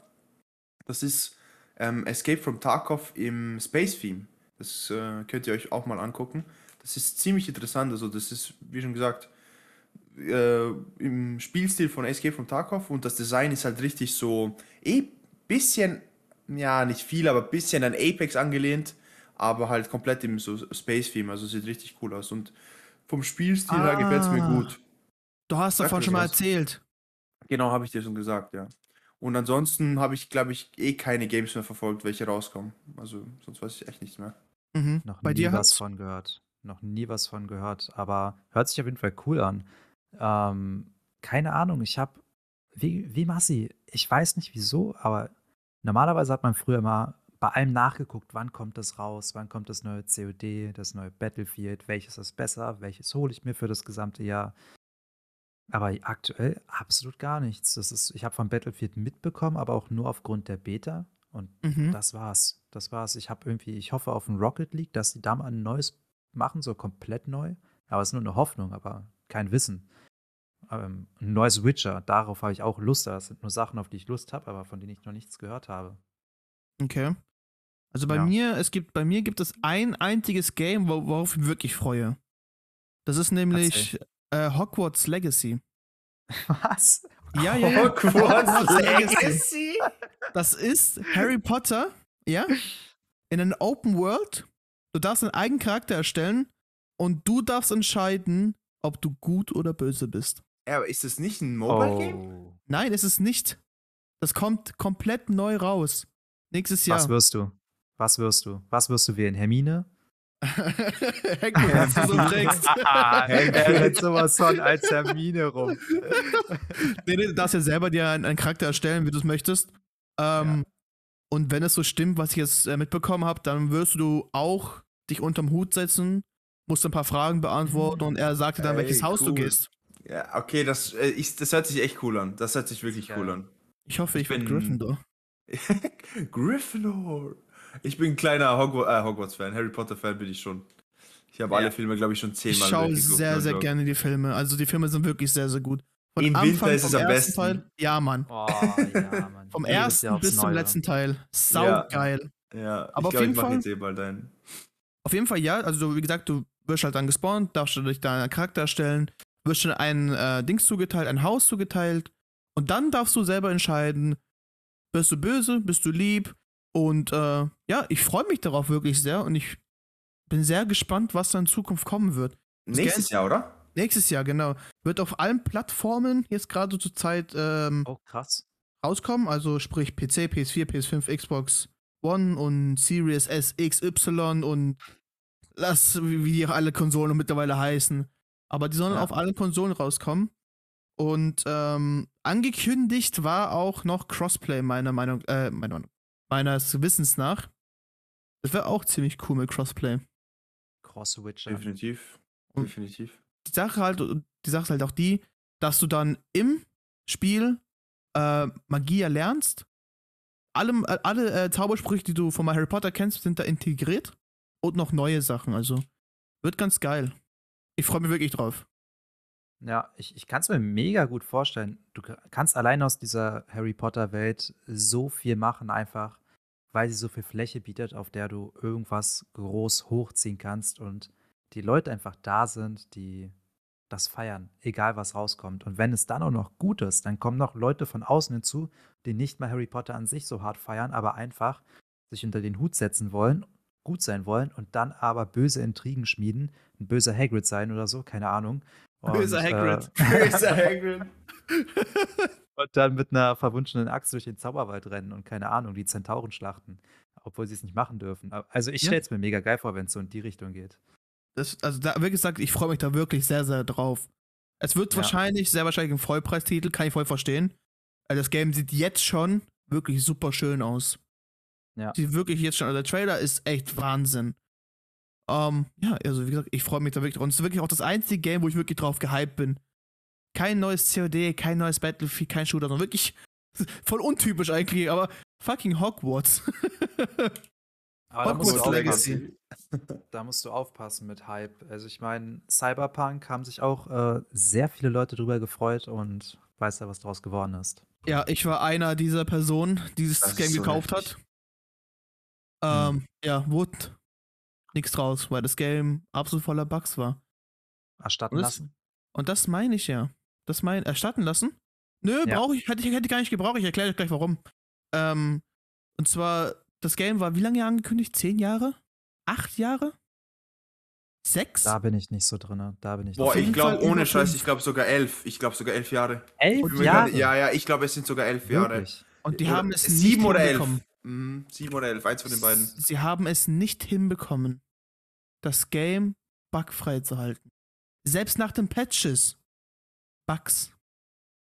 Das ist ähm, Escape from Tarkov im Space Theme. Das äh, könnt ihr euch auch mal angucken. Das ist ziemlich interessant. Also das ist, wie schon gesagt, äh, im Spielstil von Escape from Tarkov und das Design ist halt richtig so eh bisschen, ja nicht viel, aber bisschen an Apex angelehnt, aber halt komplett im so Space Theme, also sieht richtig cool aus und vom Spielstil her gefällt es mir Ah. gut. Du hast davon schon mal was. erzählt. Genau, habe ich dir schon gesagt, ja. Und ansonsten habe ich, glaube ich, eh keine Games mehr verfolgt, welche rauskommen. Also sonst weiß ich echt nichts mehr. Mhm. Noch Bei nie dir was Hans? von gehört. Noch nie was von gehört. Aber hört sich auf jeden Fall cool an. Ähm, keine Ahnung, ich habe, wie, wie Massi, ich weiß nicht wieso, aber normalerweise hat man früher mal bei allem nachgeguckt, wann kommt das raus, wann kommt das neue COD, das neue Battlefield, welches ist besser, welches hole ich mir für das gesamte Jahr. Aber aktuell absolut gar nichts. Das ist, ich habe von Battlefield mitbekommen, aber auch nur aufgrund der Beta. Und Mhm. das war's. Das war's. Ich habe irgendwie, ich hoffe auf ein Rocket League, dass die da mal ein neues machen, so komplett neu. Aber es ist nur eine Hoffnung, aber kein Wissen. Ähm, ein neues Witcher, darauf habe ich auch Lust. Das sind nur Sachen, auf die ich Lust habe, aber von denen ich noch nichts gehört habe. Okay. Also bei Ja. mir, es gibt, bei mir gibt es ein einziges Game, wo- worauf ich mich wirklich freue. Das ist nämlich äh, Hogwarts Legacy. Was? Ja, ja, ja. Hogwarts Legacy? Das ist Harry Potter, ja, in einer Open World. Du darfst einen eigenen Charakter erstellen und du darfst entscheiden, ob du gut oder böse bist. Ja, aber ist das nicht ein Mobile Game? Oh. Nein, es ist nicht. Das kommt komplett neu raus. Nächstes Jahr. Was wirst du? Was wirst du? Was wirst du wählen? Hermine? Hagrid, was du so trägst. er rennt sowas von als Hermine rum. nee, nee, du darfst ja selber dir einen, einen Charakter erstellen, wie du es möchtest. Ähm, Und wenn es so stimmt, was ich jetzt äh, mitbekommen habe, dann wirst du auch dich unterm Hut setzen, musst ein paar Fragen beantworten und er sagt dir dann, Ey, welches Haus du cool. gehst. Ja, okay, das, äh, ich, das hört sich echt cool an. Das hört sich wirklich Geil. cool an. Ich hoffe, ich, Ich bin bin- Gryffindor. Gryffindor. Ich bin ein kleiner äh, Hogwarts-Fan. Harry Potter-Fan bin ich schon. Ich habe Ja. alle Filme, glaube ich, schon Ich zehnmal schaue durchgeguckt sehr, und sehr so. gerne die Filme. Also die Filme sind wirklich sehr, sehr gut. Von Im Winter ist es am besten. Teil, ja, Mann. Oh, ja, Mann. Vom Jedes Jahr ersten aufs bis zum letzten Teil. Sau Ja. geil. Ja, Aber auf ich glaube, jeden ich mache Fall- jetzt eh bald einen. Auf jeden Fall ja. Also wie gesagt, du wirst halt dann gespawnt, darfst du dich deinen Charakter erstellen, wirst schon ein äh, Dings zugeteilt, ein Haus zugeteilt. Und dann darfst du selber entscheiden, bist du böse, bist du lieb. Und äh, ja, ich freue mich darauf wirklich sehr und ich bin sehr gespannt, was da in Zukunft kommen wird. Nächstes Jahr, oder? Nächstes Jahr, genau. Wird auf allen Plattformen jetzt gerade zur Zeit ähm, Oh, krass. rauskommen, also sprich PC, PS4, PS5, Xbox One und Series S, X, Y und lass, wie wie die alle Konsolen mittlerweile heißen. Aber die sollen Ja. auf allen Konsolen rauskommen. Und ähm, angekündigt war auch noch Crossplay, meiner Meinung, äh, meiner Meinung, meines Wissens nach. Das wäre auch ziemlich cool mit Crossplay. Cross Witcher. Definitiv. Und- Definitiv. die Sache halt, die Sache ist halt auch die, dass du dann im Spiel äh, Magie erlernst. Alle, äh, alle äh, Zaubersprüche, die du von Harry Potter kennst, sind da integriert. Und noch neue Sachen. Also wird ganz geil. Ich freue mich wirklich drauf. Ja, ich, ich kann es mir mega gut vorstellen. Du ka- kannst allein aus dieser Harry Potter-Welt so viel machen, einfach weil sie so viel Fläche bietet, auf der du irgendwas groß hochziehen kannst und die Leute einfach da sind, die das feiern, egal was rauskommt. Und wenn es dann auch noch gut ist, dann kommen noch Leute von außen hinzu, die nicht mal Harry Potter an sich so hart feiern, aber einfach sich unter den Hut setzen wollen, gut sein wollen und dann aber böse Intrigen schmieden, ein böser Hagrid sein oder so, keine Ahnung. Böser Und, Hagrid. Äh, Böser Hagrid. und dann mit einer verwunschenen Axt durch den Zauberwald rennen und keine Ahnung, die Zentauren schlachten, obwohl sie es nicht machen dürfen. Also ich Ja. stelle es mir mega geil vor, wenn es so in die Richtung geht. Das, also da, wie gesagt, ich freue mich da wirklich sehr, sehr drauf. Es wird Ja. wahrscheinlich, sehr wahrscheinlich ein Vollpreistitel, kann ich voll verstehen. Also das Game sieht jetzt schon wirklich super schön aus. Ja. Sieht wirklich jetzt schon, also der Trailer ist echt Wahnsinn. Ähm, ja, also wie gesagt, ich freue mich da wirklich drauf. Und es ist wirklich auch das einzige Game, wo ich wirklich drauf gehypt bin. Kein neues COD, kein neues Battlefield, kein Shooter, sondern wirklich voll untypisch eigentlich, aber fucking Hogwarts. Aber da Hogwarts aufpassen. Legacy. da musst du aufpassen mit Hype. Also ich meine, Cyberpunk haben sich auch äh, sehr viele Leute drüber gefreut und weiß ja, was draus geworden ist. Ja, ich war einer dieser Personen, die dieses Game so gekauft heftig. hat. Ähm, ja, wurde nichts draus, weil das Game absolut voller Bugs war. Erstatten Und das- lassen? Und das meine ich ja. Das mein, erstatten lassen? Nö, Ja. brauche ich, hätte ich, hätte ich gar nicht gebraucht. Ich erkläre euch gleich warum. Ähm, und zwar, das Game war wie lange angekündigt? Zehn Jahre? Acht Jahre? Sechs? Da bin ich nicht so drin. Da bin ich Boah, ich glaube, ohne Scheiß, ich glaube sogar elf. Ich glaube sogar elf Jahre. Elf Jahre? grade- Ja, ja, ich glaube, es sind sogar elf Jahre. Wirklich? und die haben es sieben nicht oder elf. Mhm, sieben oder elf, eins von den beiden. Sie haben es nicht hinbekommen, das Game bugfrei zu halten. Selbst nach den Patches. Bugs.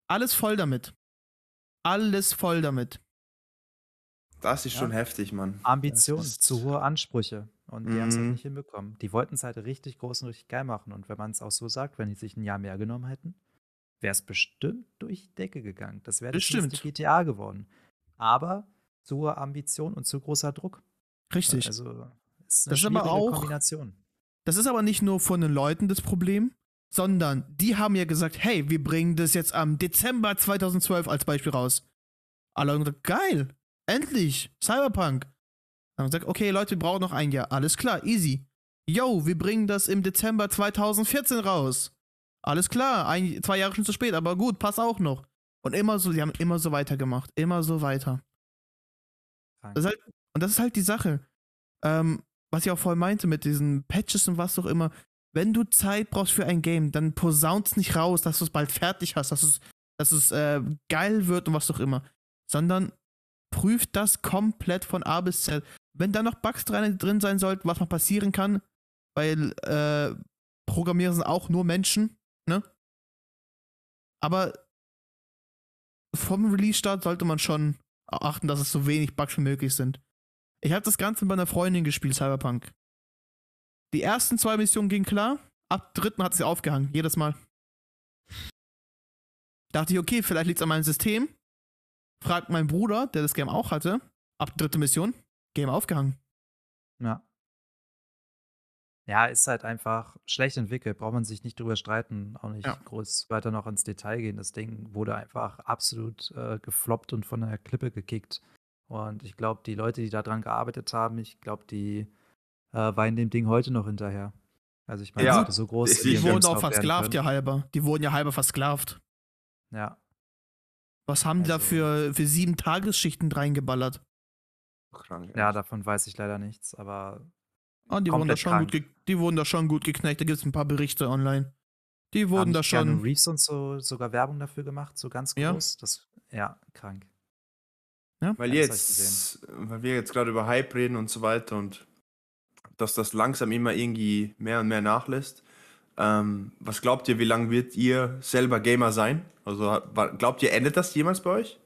Alles voll damit. Alles voll damit. Das ist Ja. schon heftig, Mann. Ambition, zu hohe Ansprüche. Und die haben es halt Mhm. nicht hinbekommen. Die wollten es halt richtig groß und richtig geil machen. Und wenn man es auch so sagt, wenn die sich ein Jahr mehr genommen hätten, wäre es bestimmt durch die Decke gegangen. Das wäre das nächste GTA geworden. Aber zu hohe Ambition und zu großer Druck. Richtig. Also ist eine Das ist aber auch- Kombination. Das ist aber nicht nur von den Leuten das Problem, sondern die haben ja gesagt, hey, wir bringen das jetzt am Dezember 2012 als Beispiel raus. Alle haben gesagt, geil, endlich, Cyberpunk. Dann haben sie gesagt, okay, Leute, wir brauchen noch ein Jahr. Alles klar, easy. Yo, wir bringen das im Dezember 2014 raus. Alles klar, ein, zwei Jahre schon zu spät, aber gut, passt auch noch. Und immer so, die haben immer so weitergemacht, immer so weiter. Das halt, und das ist halt die Sache. Ähm, was ich auch vorhin meinte mit diesen Patches und was auch immer. Wenn du Zeit brauchst für ein Game, dann posaunst nicht raus, dass du es bald fertig hast, dass es, dass es äh, geil wird und was auch immer. Sondern prüft das komplett von A bis Z. Wenn da noch Bugs drin, sein sollten, was mal passieren kann, weil äh, Programmierer sind auch nur Menschen, ne? Aber vom Release-Start sollte man schon achten, dass es so wenig Bugs wie möglich sind. Ich habe das Ganze bei einer Freundin gespielt, Cyberpunk. Die ersten zwei Missionen gingen klar, ab dritten hat sie aufgehangen, jedes Mal. Dachte ich, okay, vielleicht liegt es an meinem System. Fragt mein Bruder, der das Game auch hatte, ab dritte Mission, Game aufgehangen. Ja. Ja, ist halt einfach schlecht entwickelt, braucht man sich nicht drüber streiten, auch nicht Ja. groß weiter noch ins Detail gehen. Das Ding wurde einfach absolut äh, gefloppt und von der Klippe gekickt. Und ich glaube, die Leute, die daran gearbeitet haben, ich glaube, die äh, weinen dem Ding heute noch hinterher. Also ich meine, Ja, so groß. die Die wurden auch versklavt, ja halber. Die wurden ja halber versklavt. Ja, Was haben die da Also- für, für sieben Tagesschichten reingeballert? Krank. ja, davon weiß ich leider nichts, aber Ah, die, wurden da schon gut krank. die wurden da schon gut geknackt. Da gibt es ein paar Berichte online. Die haben wurden da Keanu schon. Reeves und so sogar Werbung dafür gemacht, so ganz Ja. groß. Das, ja, krank. Weil, Ja, ich jetzt, weil wir jetzt gerade über Hype reden und so weiter und dass das langsam immer irgendwie mehr und mehr nachlässt. Ähm, was glaubt ihr, wie lange wird ihr selber Gamer sein? Also glaubt ihr, endet das jemals bei euch?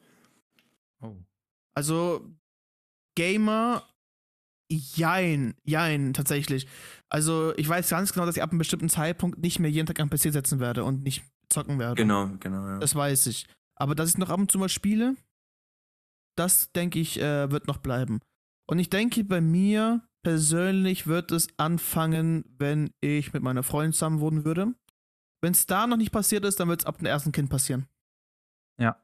Oh. Also, Gamer, jein, jein, tatsächlich. Also, ich weiß ganz genau, dass ich ab einem bestimmten Zeitpunkt nicht mehr jeden Tag am PC setzen werde und nicht zocken werde. Genau, genau, ja. Das weiß ich. Aber dass ich noch ab und zu mal spiele, das denke ich, äh, wird noch bleiben. Und ich denke, bei mir persönlich wird es anfangen, wenn ich mit meiner Freundin zusammen wohnen würde. Wenn es da noch nicht passiert ist, dann wird es ab dem ersten Kind passieren. Ja.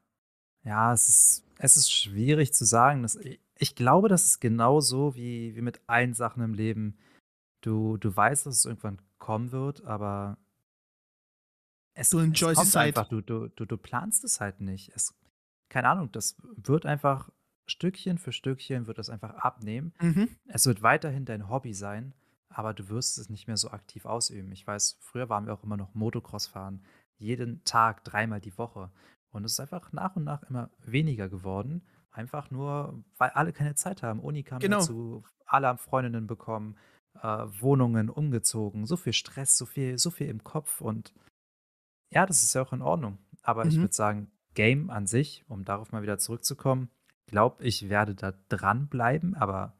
Ja, es ist, es ist schwierig zu sagen. Das, ich glaube, das ist genauso wie, wie mit allen Sachen im Leben. Du, du weißt, dass es irgendwann kommen wird, aber es, Du es kommt einfach. Du, du, du, du planst es halt nicht. Es, keine Ahnung, das wird einfach Stückchen für Stückchen wird es einfach abnehmen. Mhm. Es wird weiterhin dein Hobby sein, aber du wirst es nicht mehr so aktiv ausüben. Ich weiß, früher waren wir auch immer noch Motocross fahren. Jeden Tag, dreimal die Woche. Und es ist einfach nach und nach immer weniger geworden. Einfach nur, weil alle keine Zeit haben. Uni kam Genau. dazu, alle haben Freundinnen bekommen. äh, Wohnungen umgezogen, so viel Stress, so viel, so viel im Kopf und ja, das ist ja auch in Ordnung. Aber ich Mhm. würde sagen, Game an sich, um darauf mal wieder zurückzukommen, glaube ich, werde da dranbleiben, aber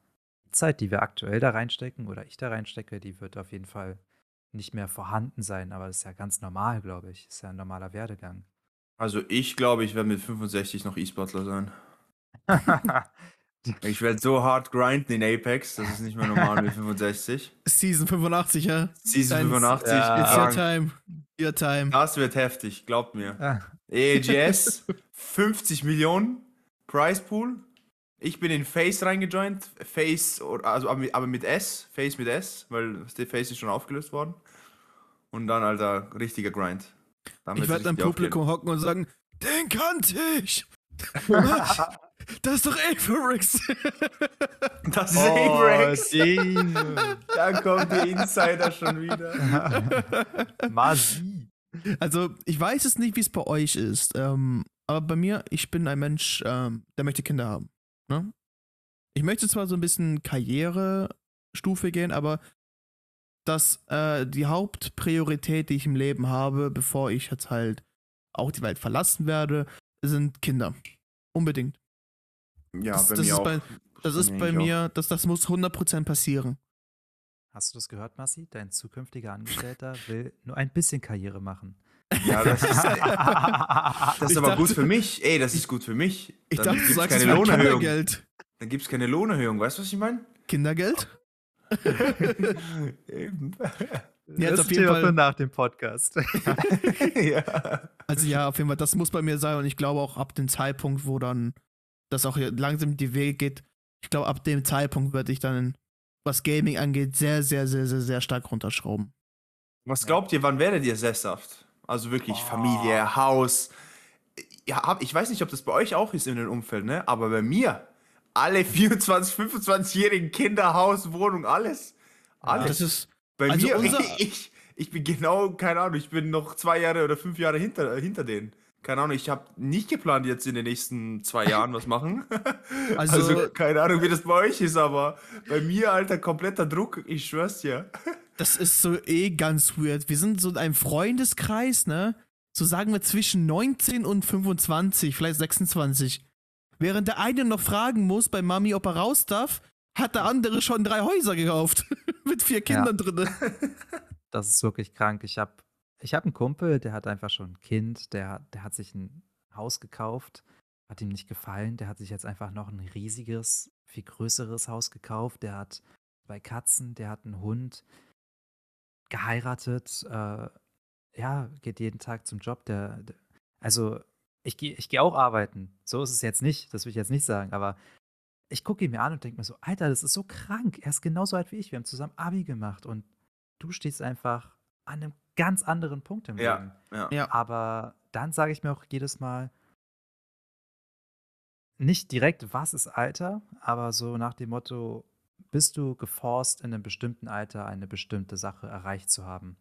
die Zeit, die wir aktuell da reinstecken oder ich da reinstecke, die wird auf jeden Fall nicht mehr vorhanden sein. Aber das ist ja ganz normal, glaube ich. Ist ja ein normaler Werdegang. Also ich glaube, ich werde mit 65 noch E-Sportler sein. Ich werde so hart grinden in Apex, das ist nicht mehr normal mit 65. Season 85, ja? Season Dein- 85. Ja. It's your time. Your time. das wird heftig, glaubt mir. Ah, EAGS, 50 Millionen Price Pool. Ich bin in Face reingejoint. Face, oder- also aber mit- aber mit S. Face mit S, weil der Face ist schon aufgelöst worden. Und dann, Alter, richtiger Grind. Dann Ich wird's werde im richtig Publikum hocken und sagen, den kannte ich. Das ist doch Averix. Das ist Oh, Apex. Dino. Da kommt der Insider schon wieder. Masi. Also, ich weiß es nicht, wie es bei euch ist. Ähm, aber bei mir, ich bin ein Mensch, ähm, der möchte Kinder haben. Ne? Ich möchte zwar so ein bisschen Karrierestufe gehen, aber dass äh, die Hauptpriorität, die ich im Leben habe, bevor ich jetzt halt auch die Welt verlassen werde, sind Kinder. Unbedingt. Ja, Das- bei das mir ist auch. bei- Das ist bei eigentlich auch. mir, das, das muss 100% passieren. Hast du das gehört, Massi? Dein zukünftiger Angestellter will nur ein bisschen Karriere machen. Ja, das ist, das ist aber dachte- gut für mich. Ey, das ist gut für mich. Ich Dann dachte, du gibt's sagst, es keine wäre Lohnerhöhung. Kindergeld. Dann gibt es keine Lohnerhöhung. Weißt du, was ich meine? Kindergeld? Eben. Ja, jetzt das auf ist jeden Fall- für nach dem Podcast. ja. Also ja, auf jeden Fall, das muss bei mir sein und ich glaube auch ab dem Zeitpunkt, wo dann das auch hier langsam die Wege geht, ich glaube ab dem Zeitpunkt werde ich dann, was Gaming angeht, sehr, sehr, sehr, sehr, sehr stark runterschrauben. Was glaubt ihr, wann werdet ihr sesshaft? Also wirklich Oh. Familie, Haus. Ja, ich weiß nicht, ob das bei euch auch ist in dem Umfeld, ne? Aber bei mir, alle 24, 25-jährigen Kinder, Haus, Wohnung, alles. Alles. Das ist, bei also mir, unser- ich, ich bin genau, keine Ahnung, ich bin noch zwei Jahre oder fünf Jahre hinter, hinter denen. Keine Ahnung, ich habe nicht geplant, jetzt in den nächsten zwei Jahren was machen. Also- also, keine Ahnung, wie das bei euch ist, aber bei mir, Alter, kompletter Druck, ich schwör's dir. das ist so eh ganz weird. Wir sind so in einem Freundeskreis, ne? So sagen wir zwischen 19 und 25, vielleicht 26. Während der eine noch fragen muss bei Mami, ob er raus darf, hat der andere schon drei Häuser gekauft. Mit vier Kindern drin. Das ist wirklich krank. Ich habe ich hab einen Kumpel, der hat einfach schon ein Kind, der, hat- der hat sich ein Haus gekauft, hat ihm nicht gefallen. Der hat sich jetzt einfach noch ein riesiges, viel größeres Haus gekauft. Der hat zwei Katzen, der hat einen Hund, geheiratet, äh, ja, geht jeden Tag zum Job. Der, der also ich gehe ich geh auch arbeiten. So ist es jetzt nicht, das will ich jetzt nicht sagen, aber ich gucke ihn mir an und denke mir so, Alter, das ist so krank. Er ist genauso alt wie ich. Wir haben zusammen Abi gemacht und du stehst einfach an einem ganz anderen Punkt im Leben. Ja, ja. Ja. Aber dann sage ich mir auch jedes Mal, nicht direkt, was ist Alter, aber so nach dem Motto, bist du geforst, in einem bestimmten Alter eine bestimmte Sache erreicht zu haben?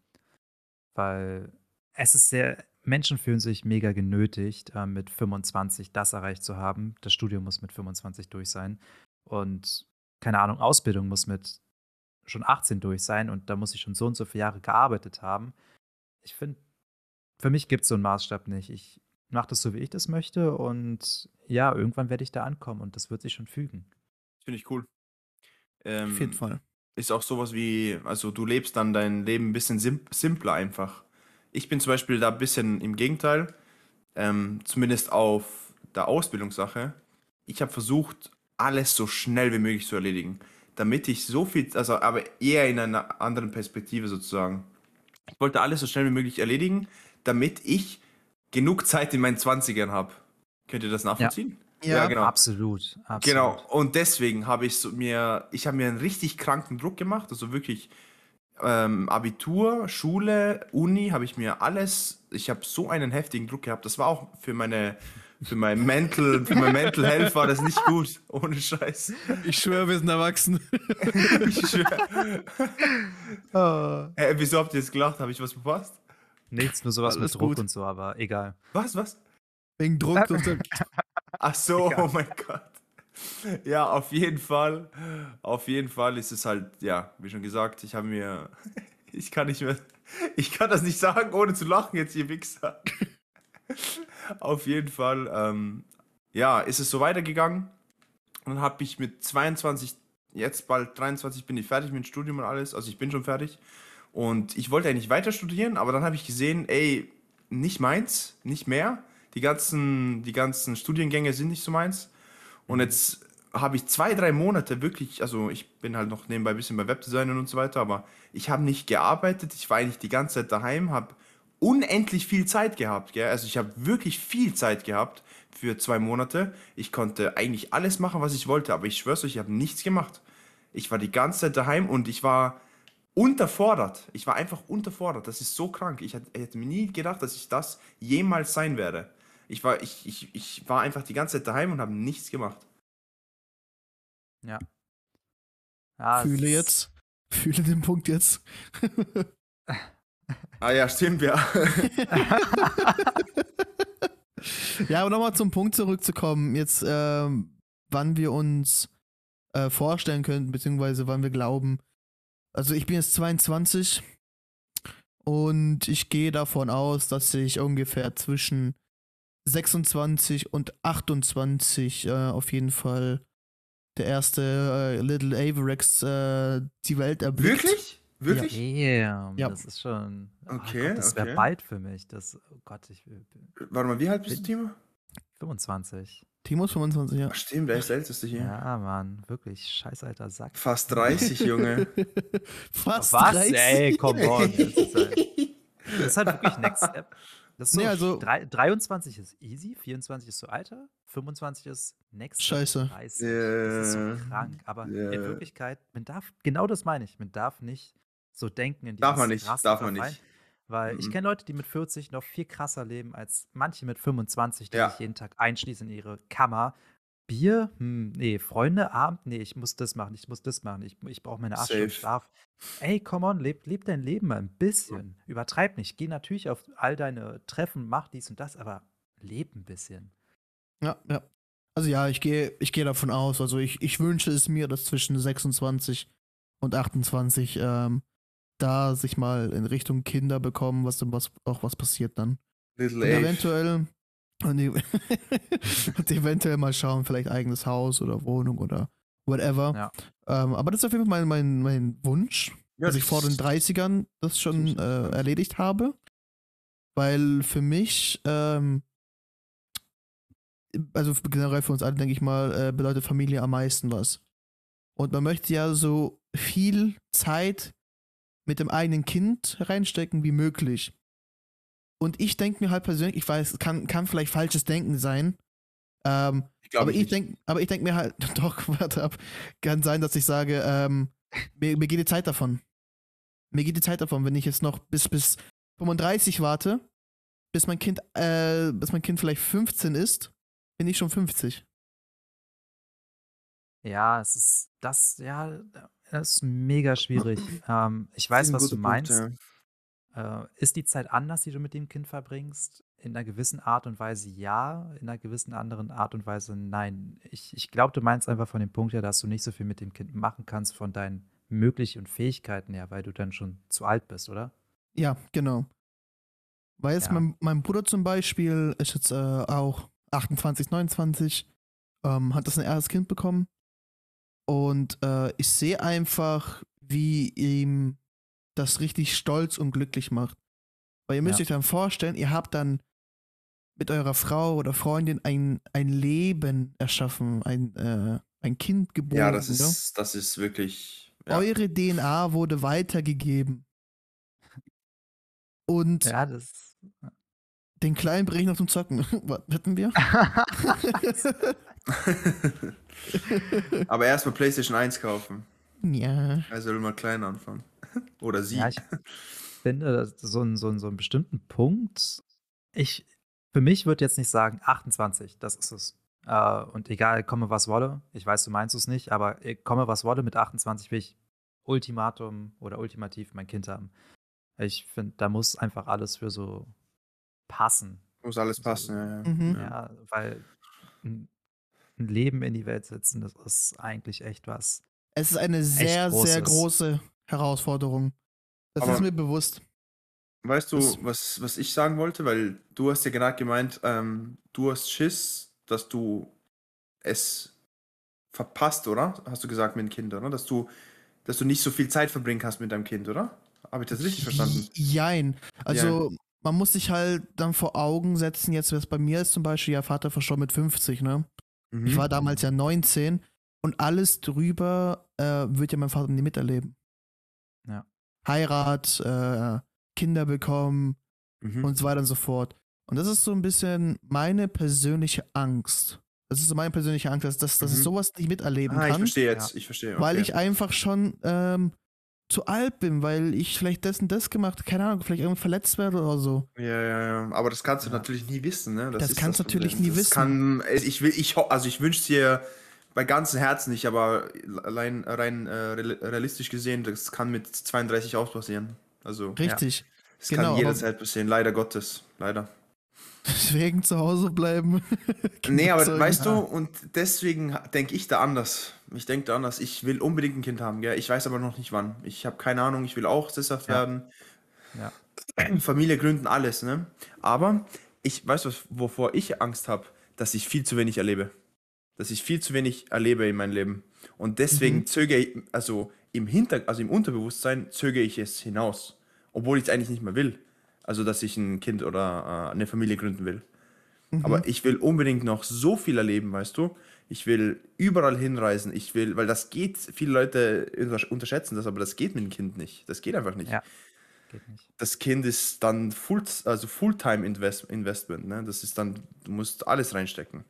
Weil es ist sehr, Menschen fühlen sich mega genötigt, äh, mit 25 das erreicht zu haben. Das Studium muss mit 25 durch sein. Und keine Ahnung, Ausbildung muss mit schon 18 durch sein und da muss ich schon so und so viele Jahre gearbeitet haben. Ich finde, für mich gibt es so einen Maßstab nicht. Ich mache das so, wie ich das möchte und ja, irgendwann werde ich da ankommen und das wird sich schon fügen. Finde ich cool. Ähm, Auf jeden Fall. ist auch sowas wie, also du lebst dann dein Leben ein bisschen sim simpler einfach. Ich bin zum Beispiel da ein bisschen im Gegenteil, ähm, zumindest auf der Ausbildungssache. Ich habe versucht, alles so schnell wie möglich zu erledigen, damit ich so viel, also aber eher in einer anderen Perspektive sozusagen. Ich wollte alles so schnell wie möglich erledigen, damit ich genug Zeit in meinen 20ern habe. Könnt ihr das nachvollziehen? Ja, genau. Absolut, absolut. Genau, und deswegen habe ich so mir, ich habe mir einen richtig kranken Druck gemacht, also wirklich ähm, Abitur, Schule, Uni, habe ich mir alles, ich habe so einen heftigen Druck gehabt. Das war auch für meine, für mein Mental, für mein Mental Health war das nicht gut, ohne Scheiß. Ich schwöre, wir sind erwachsen. Ich schwör. Hä, wieso habt ihr jetzt gelacht? Habe ich was verpasst? Nichts, nur sowas Alles mit Druck gut. und so, aber egal. Was, was? Wegen Druck. und so. Ach so, Egal. oh mein Gott. Ja, auf jeden Fall. Auf jeden Fall ist es halt, ja, wie schon gesagt, ich habe mir. Ich kann nicht mehr. Ich kann das nicht sagen, ohne zu lachen, jetzt, ihr Wichser. Auf jeden Fall, ähm, ja, ist es so weitergegangen. Und dann habe ich mit 22, jetzt bald 23 bin ich fertig mit dem Studium und alles. Also ich bin schon fertig. Und ich wollte eigentlich weiter studieren, aber dann habe ich gesehen, ey, nicht meins, nicht mehr. Die ganzen, die ganzen Studiengänge sind nicht so meins. Und jetzt habe ich zwei, drei Monate wirklich, also ich bin halt noch nebenbei ein bisschen bei Webdesign und so weiter, aber ich habe nicht gearbeitet, ich war eigentlich die ganze Zeit daheim, habe unendlich viel Zeit gehabt, gell? also ich habe wirklich viel Zeit gehabt für zwei Monate. Ich konnte eigentlich alles machen, was ich wollte, aber ich schwör's euch, ich habe nichts gemacht. Ich war die ganze Zeit daheim und ich war unterfordert. Ich war einfach unterfordert. Das ist so krank. Ich hätte mir nie gedacht, dass ich das jemals sein werde. Ich war, ich, ich, ich war einfach die ganze Zeit daheim und habe nichts gemacht. Ja. ja Fühle jetzt. Fühle den Punkt jetzt. ah ja, stimmt, ja. ja, aber nochmal zum Punkt zurückzukommen. Jetzt, ähm, wann wir uns äh, vorstellen könnten, beziehungsweise wann wir glauben. Also ich bin jetzt 22 und ich gehe davon aus, dass ich ungefähr zwischen 26 und 28 äh, auf jeden Fall der erste äh, Little Averex äh, die Welt erblickt. Wirklich? Wirklich? Ja, ja. das ist schon. Ah, okay, oh Gott, das wäre okay. bald für mich. Das, oh Gott, ich will. Warte mal, wie alt bist du, Timo? 25. Timo ist 25, ja. Ach, stimmt, der ist der Älteste hier. Ja, Mann, wirklich, scheiß alter Sack. Fast 30, Junge. Fast Was? 30? Ey, komm on. Das ist halt, das ist halt wirklich Next Step. Das ist so, Nee, also- 3, 23 ist easy, 24 ist so alter, 25 ist next Step, Scheiße. 30. Das ist so krank. Aber Ja. in Wirklichkeit, man darf, genau das meine ich, man darf nicht so denken in Darf dieses man nicht, Raster darf man nicht. Weil ich Mhm. kenne Leute, die mit 40 noch viel krasser leben als manche mit 25, die Ja. sich jeden Tag einschließen in ihre Kammer. Bier? Hm, nee. Freunde? Abend? Nee, ich muss das machen, ich muss das machen. Ich, ich brauche meine 8 Stunden Safe. Schlaf. Ey, come on, leb, leb dein Leben mal ein bisschen. Übertreib nicht. Geh natürlich auf all deine Treffen, mach dies und das, aber leb ein bisschen. Ja, ja. Also ja, ich gehe ich gehe davon aus. Also ich, ich wünsche es mir, dass zwischen 26 und 28 ähm, da sich mal in Richtung Kinder bekommen, was, was auch was passiert dann. Little Und eventuell und, e- und eventuell mal schauen, vielleicht eigenes Haus oder Wohnung oder whatever. Ja. Ähm, aber das ist auf jeden Fall mein, mein, mein Wunsch, Ja, dass ich vor den das- 30ern das schon äh, erledigt habe. Weil für mich, ähm, also generell für uns alle, denke ich mal, äh, bedeutet Familie am meisten was. Und man möchte ja so viel Zeit mit dem eigenen Kind reinstecken wie möglich. Und ich denke mir halt persönlich, ich weiß, es kann, kann vielleicht falsches Denken sein. Ähm, Ich aber ich denke, aber ich denke mir halt, doch, warte ab, kann sein, dass ich sage, ähm, mir, mir geht die Zeit davon. Mir geht die Zeit davon, wenn ich jetzt noch bis bis 35 warte, bis mein Kind, äh, bis mein Kind vielleicht 15 ist, bin ich schon 50. Ja, es ist das, ja, das ist mega schwierig. ähm, ich weiß, was du meinst. Äh, ist die Zeit anders, die du mit dem Kind verbringst? In einer gewissen Art und Weise ja, in einer gewissen anderen Art und Weise nein. Ich, ich glaube, du meinst einfach von dem Punkt her, dass du nicht so viel mit dem Kind machen kannst von deinen Möglichen und Fähigkeiten her, weil du dann schon zu alt bist, oder? Ja, genau. Weil jetzt Ja. mein, mein Bruder zum Beispiel ist jetzt äh, auch 28, 29, ähm, hat das ein erstes Kind bekommen. Und äh, ich sehe einfach, wie ihm das richtig stolz und glücklich macht. Weil ihr müsst Ja. euch dann vorstellen, ihr habt dann mit eurer Frau oder Freundin ein, ein Leben erschaffen, ein, äh, ein Kind geboren. Ja, das ne? ist, das ist wirklich. Ja. Eure DNA wurde weitergegeben. Und Ja, das. den Kleinen bringe ich noch zum Zocken. Was hätten wir? Aber erstmal PlayStation 1 kaufen. ja. Er soll mal klein anfangen. Oder sie. Ja, ich finde, dass so, ein, so, ein, so einen bestimmten Punkt, ich, für mich würde jetzt nicht sagen 28, das ist es. Äh, und egal, komme was wolle, ich weiß, du meinst es nicht, aber äh, komme was wolle, mit 28 will ich Ultimatum oder ultimativ mein Kind haben. Ich finde, da muss einfach alles für so passen. Muss alles passen. Ja, ja. Mhm. Ja, weil ein, Leben in die Welt setzen, das ist eigentlich echt was. Es ist eine sehr, sehr große Herausforderung. Das Aber ist mir bewusst. Weißt du, Das- was, was ich sagen wollte? Weil du hast ja gerade gemeint, ähm, du hast Schiss, dass du es verpasst, oder? Hast du gesagt mit dem Kind, oder? Dass du, dass du nicht so viel Zeit verbringen kannst mit deinem Kind, oder? Habe ich das richtig verstanden? Jein. Also, man muss sich halt dann vor Augen setzen, jetzt, was bei mir ist zum Beispiel, ja, Vater verstorben mit 50, ne? Mhm. Ich war damals ja 19 und alles drüber äh, wird ja mein Vater nie miterleben. Ja. Heirat, äh, Kinder bekommen Mhm. und so weiter und so fort. Und das ist so ein bisschen meine persönliche Angst. Das ist so meine persönliche Angst, dass, dass, dass ich Mhm. sowas nicht miterleben ah, ich kann, verstehe jetzt. Ich verstehe. weil okay. ich einfach schon ähm, zu alt bin, weil ich vielleicht das und das gemacht, keine Ahnung, vielleicht irgendwie verletzt werde oder so. Ja, ja, ja. Aber das kannst du Ja. natürlich nie wissen, ne? Das ist kannst du natürlich nie das wissen. Kann, ich will, ich, also ich wünsche dir bei ganzem Herzen nicht, aber allein rein äh, real- realistisch gesehen, das kann mit 32 auch passieren. Also, Richtig. es genau, kann jederzeit passieren, leider Gottes. Leider. Deswegen zu Hause bleiben. Nee, aber weißt du, und deswegen denke ich da anders. Ich denke da anders. Ich will unbedingt ein Kind haben, gell? Ich weiß aber noch nicht wann. Ich habe keine Ahnung, ich will auch sesshaft Ja. werden. Ja. Familie gründen, alles, ne? Aber ich weiß, was, wovor ich Angst habe, dass ich viel zu wenig erlebe. Dass ich viel zu wenig erlebe in meinem Leben. Und deswegen Mhm. zögere ich, also im Hinter, also im Unterbewusstsein zögere ich es hinaus. Obwohl ich es eigentlich nicht mehr will. Also, dass ich ein Kind oder äh, eine Familie gründen will. Mhm. Aber ich will unbedingt noch so viel erleben, weißt du? Ich will überall hinreisen. Ich will, weil das geht, viele Leute untersch- unterschätzen das, aber das geht mit dem Kind nicht. Das geht einfach nicht. Ja. Geht nicht. Das Kind ist dann Full, also Fulltime Invest, Investment, ne? Das ist dann, du musst alles reinstecken.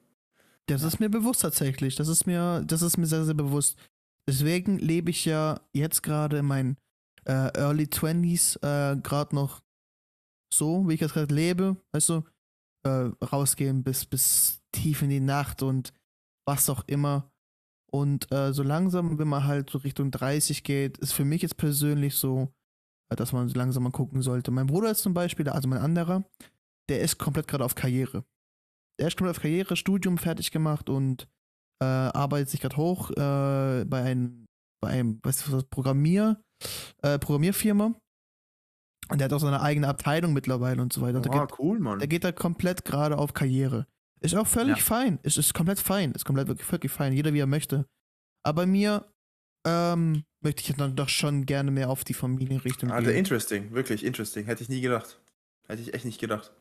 Das ist mir bewusst tatsächlich. Das ist mir, das ist mir sehr, sehr bewusst. Deswegen lebe ich ja jetzt gerade in meinen äh, Early 20s äh, gerade noch so, wie ich jetzt gerade lebe. Weißt du, äh, rausgehen bis, bis tief in die Nacht und was auch immer. Und äh, so langsam, wenn man halt so Richtung 30 geht, ist für mich jetzt persönlich so, äh, dass man so langsam mal gucken sollte. Mein Bruder ist zum Beispiel, also mein anderer, der ist komplett gerade auf Karriere. Der ist komplett auf Karriere, Studium fertig gemacht und äh, arbeitet sich gerade hoch äh, bei einem, bei einem, weißt du was, Programmier, äh, Programmierfirma. Und der hat auch seine eigene Abteilung mittlerweile und so weiter. Der Ah, geht, cool, Mann. der geht da komplett gerade auf Karriere. Ist auch völlig Ja. fein. Ist, ist komplett fein. Ist komplett wirklich, wirklich fein. Jeder wie er möchte. Aber mir ähm, möchte ich dann doch schon gerne mehr auf die Familienrichtung Alter, gehen. interesting, wirklich interesting. Hätte ich nie gedacht. Hätte ich echt nicht gedacht.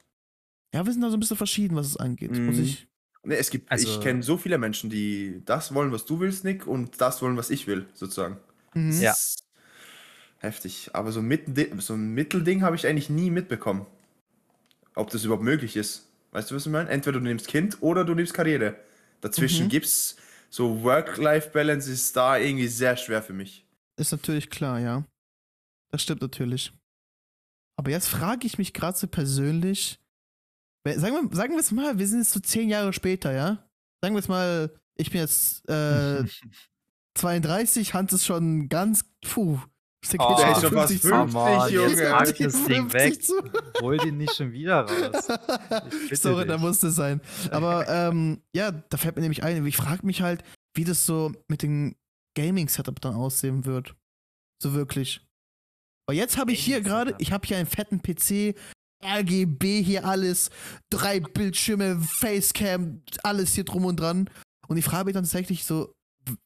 Ja, wir sind da so ein bisschen verschieden, was es angeht. Muss Mhm. ich. Ne, es gibt, ich Also- kenne so viele Menschen, die das wollen, was du willst, Nick, und das wollen, was ich will, sozusagen. Mhm. Ja. Heftig. Aber so, Mittending, so ein Mittelding habe ich eigentlich nie mitbekommen. Ob das überhaupt möglich ist. Weißt du, was ich meine? Entweder du nimmst Kind oder du nimmst Karriere. Dazwischen Mhm. gibt's so Work-Life-Balance ist da irgendwie sehr schwer für mich. Ist natürlich klar, ja. Das stimmt natürlich. Aber jetzt frage ich mich gerade so persönlich, sagen wir, sagen wir es mal, wir sind jetzt so zehn Jahre später, ja? Sagen wir es mal, ich bin jetzt äh, 32, Hans ist schon ganz, puh. Geht Oh, Der ist schon fast 50 zu. 50, Come on, Junge. jetzt pack Die das Ding 50 weg. zu. Hol den nicht schon wieder raus. Sorry, da musste sein. Aber ähm, ja, da fällt mir nämlich ein, ich frage mich halt, wie das so mit dem Gaming-Setup dann aussehen wird. So wirklich. Aber jetzt habe ich hier gerade, ich habe hier einen fetten PC, RGB hier alles, drei Bildschirme, Facecam, alles hier drum und dran. Und ich frage mich dann tatsächlich so,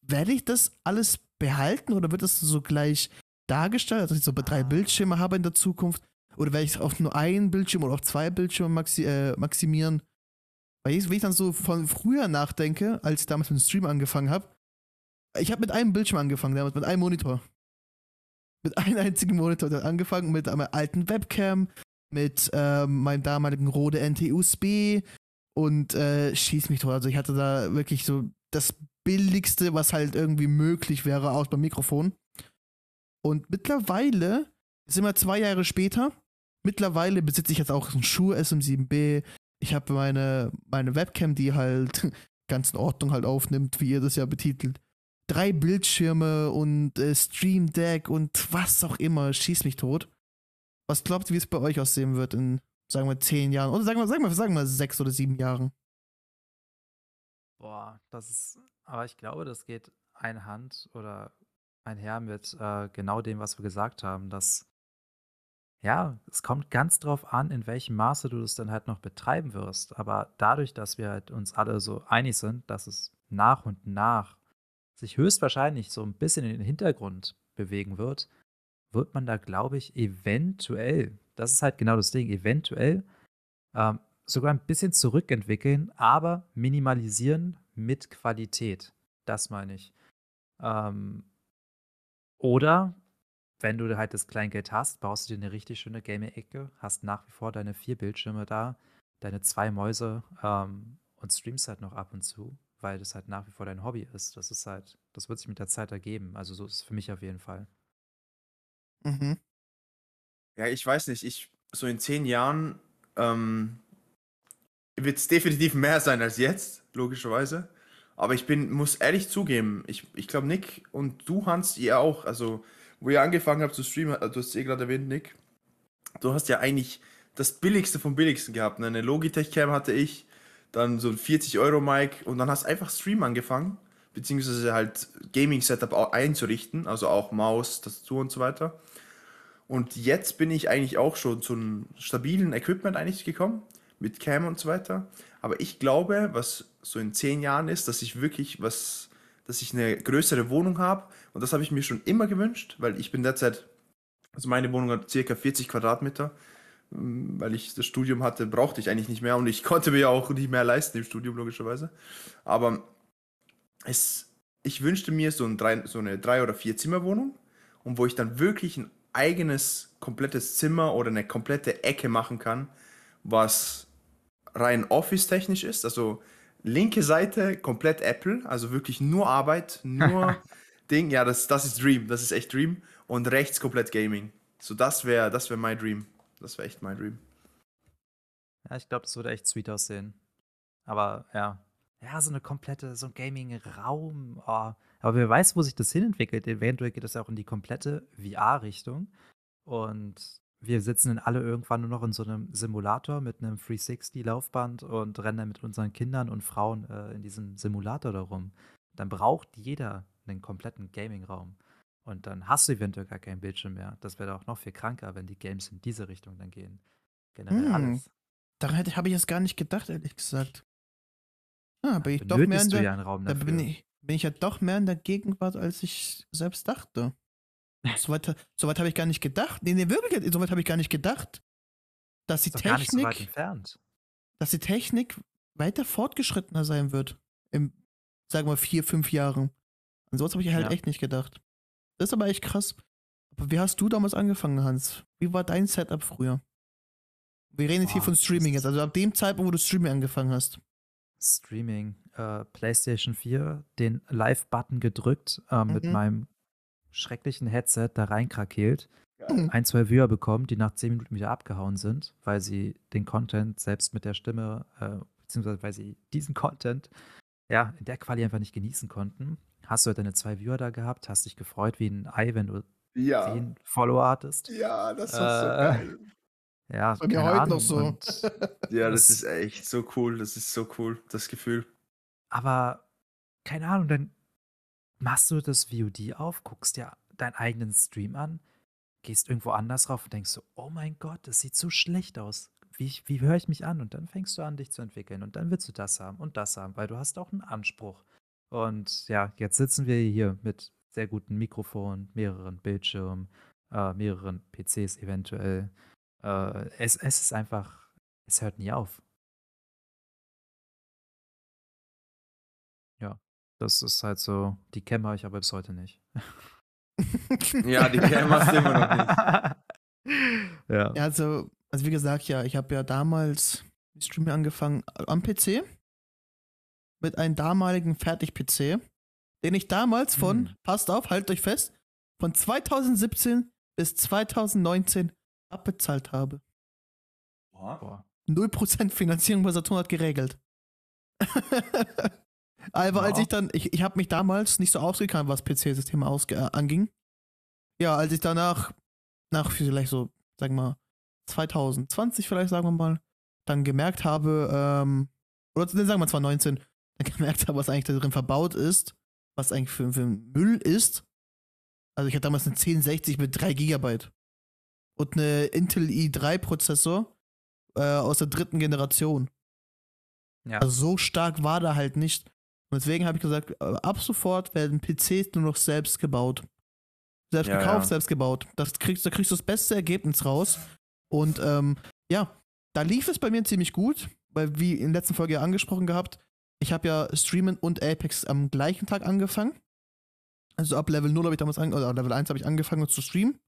werde ich das alles behalten oder wird das so gleich dargestellt, dass ich so drei Ah. Bildschirme habe in der Zukunft? Oder werde ich auf nur einen Bildschirm oder auf zwei Bildschirme maxi äh, maximieren? Weil ich, wenn ich dann so von früher nachdenke, als ich damals mit dem Stream angefangen habe, ich habe mit einem Bildschirm angefangen, damals mit einem Monitor. Mit einem einzigen Monitor der hat angefangen, mit einer alten Webcam, mit ähm, meinem damaligen Rode NT-USB und äh, schieß mich tot. Also ich hatte da wirklich so das Billigste, was halt irgendwie möglich wäre, aus beim Mikrofon. Und mittlerweile, sind wir zwei Jahre später, mittlerweile besitze ich jetzt auch einen Schuh SM7B. Ich habe meine, meine Webcam, die halt ganz in Ordnung halt aufnimmt, wie ihr das ja betitelt. Drei Bildschirme und äh, Stream Deck und was auch immer, schieß mich tot. Was glaubt ihr, wie es bei euch aussehen wird in, sagen wir, zehn Jahren? Oder sagen wir, sagen wir, sagen wir sechs oder sieben Jahren? Boah, das ist, aber ich glaube, das geht einhand oder einher mit äh, genau dem, was wir gesagt haben, dass ja, es kommt ganz drauf an, in welchem Maße du das dann halt noch betreiben wirst. Aber dadurch, dass wir halt uns alle so einig sind, dass es nach und nach sich höchstwahrscheinlich so ein bisschen in den Hintergrund bewegen wird, wird man da, glaube ich, eventuell, das ist halt genau das Ding, eventuell ähm, sogar ein bisschen zurückentwickeln, aber minimalisieren mit Qualität. Das meine ich. Ähm, oder wenn du halt das Kleingeld hast, baust du dir eine richtig schöne Gaming-Ecke, hast nach wie vor deine vier Bildschirme da, deine zwei Mäuse ähm, und streamst halt noch ab und zu, weil das halt nach wie vor dein Hobby ist. Das ist halt, das wird sich mit der Zeit ergeben. Also so ist es für mich auf jeden Fall. Mhm. Ja, ich weiß nicht, ich so in zehn Jahren ähm, wird es definitiv mehr sein als jetzt, logischerweise. Aber ich bin, muss ehrlich zugeben, ich, ich glaube, Nick und du, Hans, ihr auch, also wo ihr angefangen habt zu streamen, du hast es eh gerade erwähnt, Nick, du hast ja eigentlich das Billigste vom Billigsten gehabt. Ne? Eine Logitech-Cam hatte ich, dann so ein 40-Euro-Mic und dann hast einfach Stream angefangen, beziehungsweise halt Gaming-Setup einzurichten, also auch Maus, Tastatur und so weiter. Und jetzt bin ich eigentlich auch schon zu einem stabilen Equipment eigentlich gekommen, mit Cam und so weiter. Aber ich glaube, was so in zehn Jahren ist, dass ich wirklich was, dass ich eine größere Wohnung habe. Und das habe ich mir schon immer gewünscht, weil ich bin derzeit, also meine Wohnung hat circa 40 Quadratmeter. Mm, weil ich das Studium hatte, brauchte ich eigentlich nicht mehr und ich konnte mir ja auch nicht mehr leisten im Studium, logischerweise. Aber es, ich wünschte mir so, ein drei, so eine drei- oder vier Zimmerwohnung und wo ich dann wirklich ein eigenes komplettes Zimmer oder eine komplette Ecke machen kann, was rein Office-technisch ist. Also linke Seite komplett Apple, also wirklich nur Arbeit, nur Ding. Ja, das, das ist Dream, das ist echt Dream. Und rechts komplett Gaming. So, das wäre das wär mein Dream. Das wäre echt mein Dream. Ja, ich glaube, das würde echt sweet aussehen. Aber ja. Ja, so eine komplette, so ein Gaming-Raum. Oh. Aber wer weiß, wo sich das hinentwickelt. Eventuell geht das ja auch in die komplette VR-Richtung. Und wir sitzen dann alle irgendwann nur noch in so einem Simulator mit einem 360-Laufband und rennen dann mit unseren Kindern und Frauen äh, in diesem Simulator darum. Dann braucht jeder einen kompletten Gaming-Raum. Und dann hast du eventuell gar keinen Bildschirm mehr. Das wäre auch noch viel kranker, wenn die Games in diese Richtung dann gehen. Generell Hm. alles. Daran habe ich jetzt gar nicht gedacht, ehrlich gesagt. Ah, bin ich doch mehr in der, ja da bin ich, bin ich ja doch mehr in der Gegenwart, als ich selbst dachte. Soweit so habe ich gar nicht gedacht. Nee, nee, wirklich, soweit habe ich gar nicht gedacht. Dass die so Technik, entfernt. dass die Technik weiter fortgeschrittener sein wird. Im, sagen wir, vier, fünf Jahren. An sowas habe ich halt Ja. echt nicht gedacht. Das ist aber echt krass. Aber wie hast du damals angefangen, Hans? Wie war dein Setup früher? Wir reden jetzt hier von Streaming jetzt, also ab dem Zeitpunkt, wo du Streaming angefangen hast. Streaming, äh, PlayStation 4, den Live-Button gedrückt, äh, mit Mhm. meinem schrecklichen Headset da reinkrakeelt, Mhm. ein, zwei Viewer bekommen, die nach zehn Minuten wieder abgehauen sind, weil sie den Content selbst mit der Stimme, äh, beziehungsweise weil sie diesen Content ja in der Quali einfach nicht genießen konnten. Hast du halt deine zwei Viewer da gehabt, hast dich gefreut wie ein Ei, wenn du Ja. zehn Follower hattest. Ja, das ist so Äh, geil. Ja, Bei mir keine heute noch Ahnung. so. Und Ja, das das- ist echt so cool. Das ist so cool, das Gefühl. Aber keine Ahnung, dann machst du das VOD auf, guckst dir deinen eigenen Stream an, gehst irgendwo anders rauf und denkst so, oh mein Gott, das sieht so schlecht aus. Wie, wie höre ich mich an? Und dann fängst du an, dich zu entwickeln. Und dann willst du das haben und das haben, weil du hast auch einen Anspruch. Und ja, jetzt sitzen wir hier mit sehr guten Mikrofonen, mehreren Bildschirmen, äh, mehreren PCs eventuell. Äh, es, es ist einfach, es hört nie auf. Das ist halt so, die Cam habe ich aber bis heute nicht. Ja, die Cam hast du immer noch nicht. ja. Ja, also, also wie gesagt, ja, ich habe ja damals mit Streaming angefangen äh, am PC mit einem damaligen Fertig-PC, den ich damals von, Hm. passt auf, haltet euch fest, von 2017 bis 2019 abbezahlt habe. Boah. 0% Finanzierung bei Saturn hat geregelt. Aber als Ja. ich dann, ich, ich habe mich damals nicht so ausgekannt, was PC-Systeme äh, anging. Ja, als ich danach, nach vielleicht so, sagen wir mal, 2020 vielleicht, sagen wir mal, dann gemerkt habe, ähm, oder sagen wir 2019, dann gemerkt habe, was eigentlich da drin verbaut ist, was eigentlich für, für Müll ist. Also ich hatte damals eine 1060 mit 3 GB und eine Intel i3 Prozessor äh, aus der dritten Generation. Ja. Also so stark war da halt nicht. Und deswegen habe ich gesagt, äh, ab sofort werden PCs nur noch selbst gebaut. Selbst Ja, gekauft, ja. selbst gebaut. Das kriegst, da kriegst du das beste Ergebnis raus. Und ähm, ja, da lief es bei mir ziemlich gut, weil wie in der letzten Folge ja angesprochen gehabt, ich habe ja Streamen und Apex am gleichen Tag angefangen. Also ab Level 0 habe ich damals an, oder Level 1 habe ich angefangen zu streamen.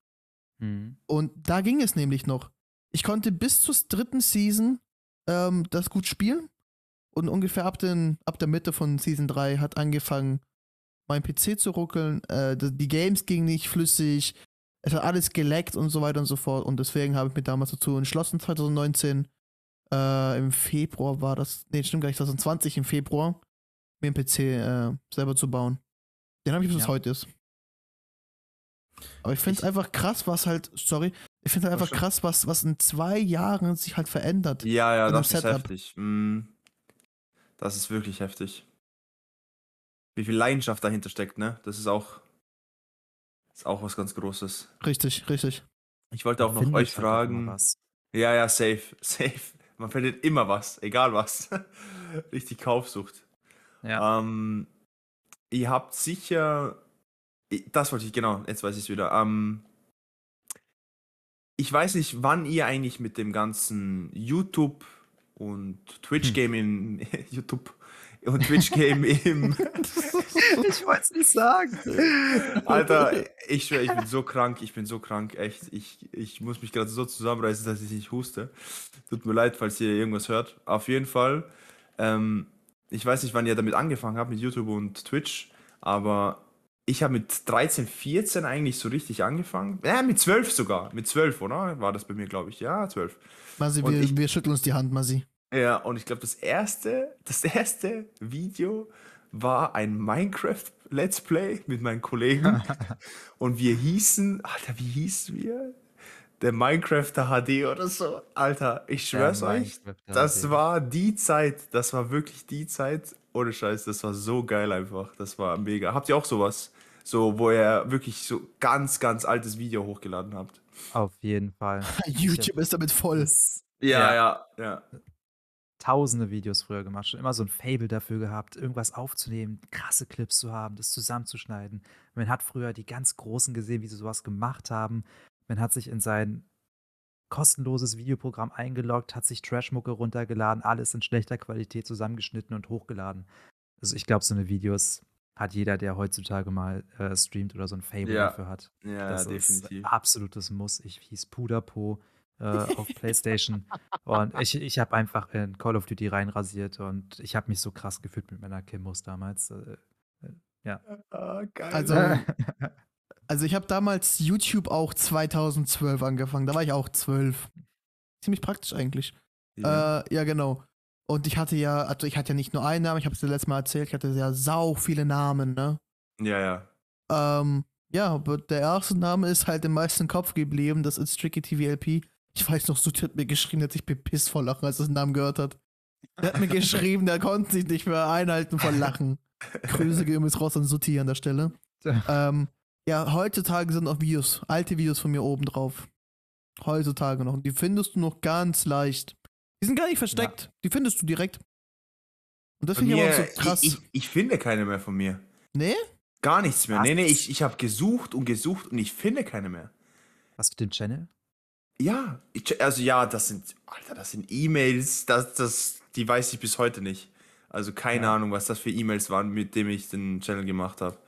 Mhm. Und da ging es nämlich noch. Ich konnte bis zur dritten Season ähm, das gut spielen. Und ungefähr ab, den, ab der Mitte von Season 3 hat angefangen, mein PC zu ruckeln. Äh, die Games gingen nicht flüssig. Es hat alles geleckt und so weiter und so fort. Und deswegen habe ich mich damals dazu entschlossen, 2019. Äh, Im Februar war das. Nee, stimmt gar nicht, 2020 im Februar, mir einen PC äh, selber zu bauen. Den habe ich bis Ja. heute ist. Aber ich finde es einfach krass, was halt, sorry, ich finde halt einfach krass, was, was in zwei Jahren sich halt verändert. Ja, ja, das ist heftig. Mm, Das ist wirklich heftig. Wie viel Leidenschaft dahinter steckt, ne? Das ist auch, ist auch was ganz Großes. Richtig, richtig. Ich wollte auch noch euch halt fragen. was. Ja, ja, safe, safe. Man findet immer was, egal was. Richtig Kaufsucht. Ja. Ähm, ihr habt sicher. Das wollte ich, genau, jetzt weiß ich es wieder. Ähm, ich weiß nicht, wann ihr eigentlich mit dem ganzen YouTube und Twitch-Game im YouTube und Twitch-Game im. ich wollte es nicht sagen. Alter, ich schwör, ich bin so krank, ich bin so krank, echt. Ich, ich muss mich gerade so zusammenreißen, dass ich nicht huste. Tut mir leid, falls ihr irgendwas hört. Auf jeden Fall. Ähm, ich weiß nicht, wann ihr damit angefangen habt, mit YouTube und Twitch, aber ich habe mit 13, 14 eigentlich so richtig angefangen. Ja, mit 12 sogar. Mit 12, oder? War das bei mir, glaube ich. Ja, 12. Masi, wir, ich- wir schütteln uns die Hand, Masi. Ja, und ich glaube, das erste, das erste Video war ein Minecraft Let's Play mit meinen Kollegen. und wir hießen, Alter, wie hießen wir? Der Minecrafter HD oder so. Alter, ich schwör's Der euch, das war die Zeit, das war wirklich die Zeit. Ohne Scheiß, das war so geil einfach. Das war mega. Habt ihr auch sowas? So, wo ihr wirklich so ganz, ganz altes Video hochgeladen habt. Auf jeden Fall. YouTube ist damit voll. Das, Ja, ja, ja. tausende Videos früher gemacht, schon immer so ein Fable dafür gehabt, irgendwas aufzunehmen, krasse Clips zu haben, das zusammenzuschneiden. Man hat früher die ganz Großen gesehen, wie sie sowas gemacht haben. Man hat sich in sein kostenloses Videoprogramm eingeloggt, hat sich Trashmucke runtergeladen, alles in schlechter Qualität zusammengeschnitten und hochgeladen. Also ich glaube, so eine Videos hat jeder, der heutzutage mal äh, streamt oder so ein Fable Ja. dafür hat. Ja, Das definitiv. ist absolutes Muss. Ich hieß Puderpo äh, auf PlayStation und ich, ich habe einfach in Call of Duty reinrasiert und ich habe mich so krass gefühlt mit meiner Kimmus damals. Äh, Ah, geil. Also, also ich habe damals YouTube auch 2012 angefangen. Da war ich auch 12. Ziemlich praktisch eigentlich. ja. Äh, ja, genau. Und ich hatte ja, also ich hatte ja nicht nur einen Namen, ich habe es dir letztes Mal erzählt, ich hatte ja sau viele Namen, ne? ja, ja. Ähm, ja, aber der erste Name ist halt im meisten Kopf geblieben, das ist Tricky TVLP. Ich weiß noch, Suti hat mir geschrieben, der hat sich bepisst vor Lachen, als er den Namen gehört hat. Der hat mir geschrieben, der konnte sich nicht mehr einhalten vor Lachen. Grüße gehen übrigens raus an Suti an der Stelle. Ähm, ja, heutzutage sind noch Videos, alte Videos von mir oben drauf. Heutzutage noch. Und die findest du noch ganz leicht. Die sind gar nicht versteckt. Die findest du direkt. Und das finde ich aber auch so krass. Ich, ich, ich finde keine mehr von mir. nee? Gar nichts mehr. Was? Nee, nee, ich, ich habe gesucht und gesucht und ich finde keine mehr. Was für den Channel? Ja, ich, also ja, das sind, Alter, das sind E-Mails, das, das, die weiß ich bis heute nicht. Also keine Ja. Ahnung, was das für E-Mails waren, mit denen ich den Channel gemacht habe.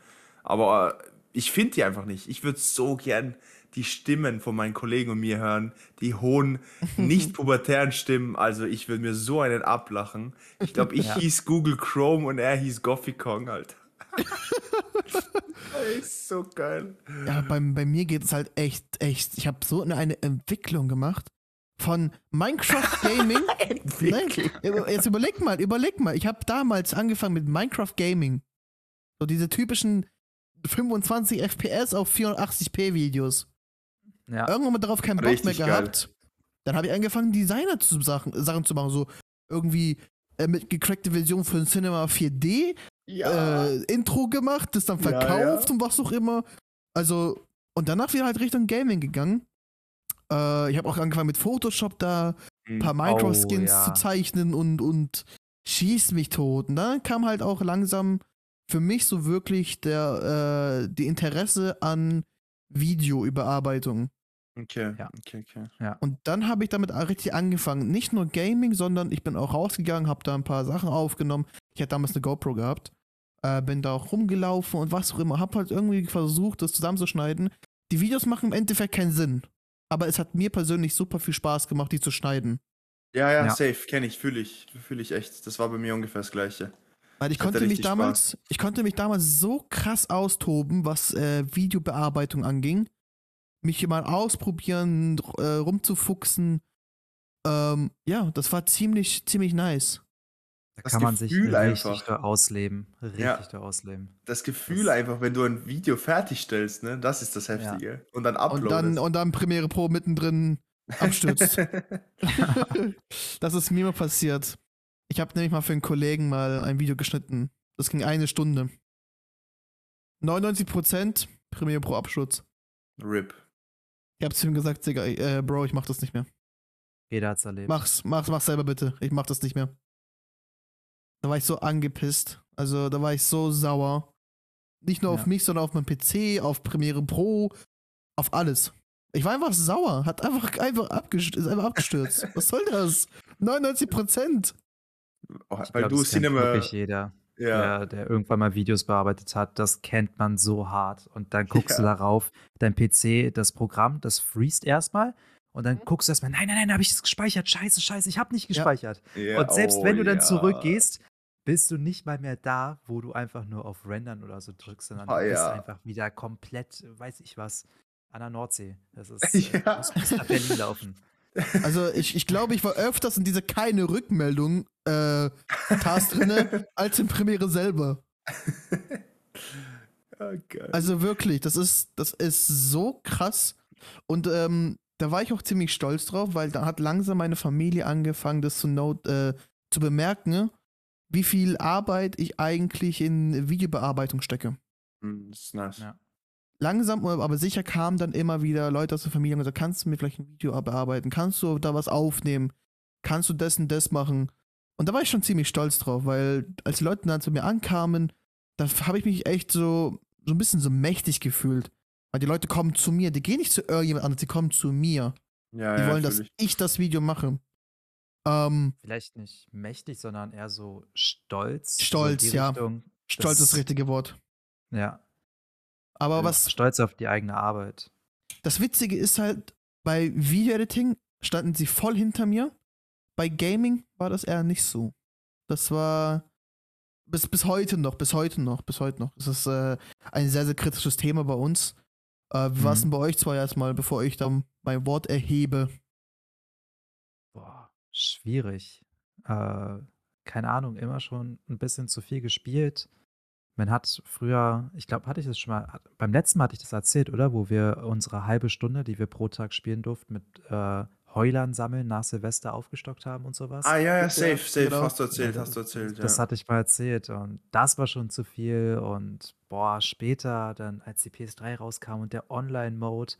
Aber äh, ich finde die einfach nicht. Ich würde so gern die Stimmen von meinen Kollegen und mir hören, die hohen, nicht pubertären Stimmen. Also ich würde mir so einen ablachen. Ich glaube, ich Ja. hieß Google Chrome und er hieß Goffy Kong, Alter. Ist so geil. Ja, bei, bei mir geht es halt echt, echt. Ich habe so eine, Entwicklung gemacht von Minecraft Gaming. Nein, jetzt überleg mal, überleg mal. Ich habe damals angefangen mit Minecraft Gaming. So diese typischen 25 FPS auf 480p Videos. Ja. Irgendwann mal darauf keinen Bock mehr geil. gehabt. Dann habe ich angefangen, Designer zu Sachen, Sachen zu machen. So irgendwie äh, mit gecrackte Version von Cinema 4D äh, Intro gemacht, das dann Ja, verkauft ja. und was auch immer. Also, und danach wieder halt Richtung Gaming gegangen. Äh, ich habe auch angefangen mit Photoshop da ein paar Mhm. Minecraft-Skins ja. zu zeichnen und, und schieß mich tot. Und dann kam halt auch langsam für mich so wirklich der, äh, die Interesse an Videoüberarbeitung. Okay, Ja. okay, okay. Und dann habe ich damit auch richtig angefangen. Nicht nur Gaming, sondern ich bin auch rausgegangen, habe da ein paar Sachen aufgenommen. Ich hatte damals eine GoPro gehabt. Äh, bin da auch rumgelaufen und was auch immer. Hab halt irgendwie versucht, das zusammenzuschneiden. Die Videos machen im Endeffekt keinen Sinn. Aber es hat mir persönlich super viel Spaß gemacht, die zu schneiden. Ja, ja, Ja. safe, kenne ich, fühle ich, fühle ich echt. Das war bei mir ungefähr das Gleiche. Weil ich konnte mich damals, ich konnte mich damals so krass austoben, was äh, Videobearbeitung anging. Mich mal ausprobieren, äh, rumzufuchsen. Ähm, ja, das war ziemlich, ziemlich nice. Da Das kann man sich Gefühl richtig einfach. da ausleben. Richtig Ja. da ausleben. Das Gefühl Das- einfach, wenn du ein Video fertigstellst, ne, das ist das Heftige. Und dann uploadest. Und dann, und dann Premiere Pro mittendrin abstürzt. das ist mir mal passiert. Ich habe nämlich mal für einen Kollegen mal ein Video geschnitten. Das ging eine Stunde. 99% Premiere Pro Absturz. RIP. Ich hab zu ihm gesagt, Digga, äh, Bro, ich mach das nicht mehr. Jeder hat's erlebt. Mach's, mach's, mach's selber bitte. Ich mach das nicht mehr. Da war ich so angepisst. Also, da war ich so sauer. Nicht nur auf Ja. mich, sondern auf meinen PC, auf Premiere Pro, auf alles. Ich war einfach sauer. Hat einfach, einfach, abgestürzt, ist einfach abgestürzt. Was soll das? 99 Prozent. Oh, weil glaub, du Cinema. Ja. der, der irgendwann mal Videos bearbeitet hat. Das kennt man so hart. Und dann guckst du Ja. darauf, dein PC, das Programm, das freest erstmal. Und Mhm. dann guckst du erstmal, nein, nein, nein, habe ich es gespeichert. Scheiße, scheiße, ich habe nicht Ja. gespeichert. ja. Und selbst oh, wenn du dann ja. zurückgehst, bist du nicht mal mehr da, wo du einfach nur auf Rendern oder so drückst, sondern Ah, du bist ja. einfach wieder komplett, weiß ich was, an der Nordsee. Das ist, Ja. äh, bis nach Berlin laufen. Also, ich, ich glaube, ich war öfters in diese keine Rückmeldung äh, Task drinne, als in Premiere selber. Geil. Also wirklich, das ist, das ist so krass. Und ähm, da war ich auch ziemlich stolz drauf, weil da hat langsam meine Familie angefangen, das zu, not, äh, zu bemerken, wie viel Arbeit ich eigentlich in Videobearbeitung stecke. Hm, das ist nice. Ja. Langsam, aber sicher kamen dann immer wieder Leute aus der Familie und gesagt, kannst du mir vielleicht ein Video bearbeiten? Kannst du da was aufnehmen? Kannst du das und das machen? Und da war ich schon ziemlich stolz drauf, weil als die Leute dann zu mir ankamen, da habe ich mich echt so, so ein bisschen so mächtig gefühlt. Weil die Leute kommen zu mir, die gehen nicht zu irgendjemand anderes, die kommen zu mir. Ja, Die ja, wollen, dass fühl ich. das Video mache. Ähm, Vielleicht nicht mächtig, sondern eher so stolz. Stolz, ja. Richtung, stolz ist das richtige Wort. Ja. Aber was Stolz auf die eigene Arbeit. Das Witzige ist halt, bei Video-Editing standen sie voll hinter mir. Bei Gaming war das eher nicht so. Das war bis, bis heute noch, bis heute noch, bis heute noch. Das ist äh, ein sehr, sehr kritisches Thema bei uns. Äh, wie war es Mhm. denn bei euch zwei erstmal, bevor ich dann mein Wort erhebe? Boah, schwierig. Äh, keine Ahnung, immer schon ein bisschen zu viel gespielt. Man hat früher, ich glaube, hatte ich das schon mal, beim letzten Mal hatte ich das erzählt, oder? Wo wir unsere halbe Stunde, die wir pro Tag spielen durften, mit äh, Heulern sammeln nach Silvester aufgestockt haben und sowas. Ah, ja, ja, Ja, safe, safe. genau. Hast du erzählt, hast du erzählt. Das ja. hatte ich mal erzählt und das war schon zu viel und boah, später dann, als die PS3 rauskam und der Online-Mode,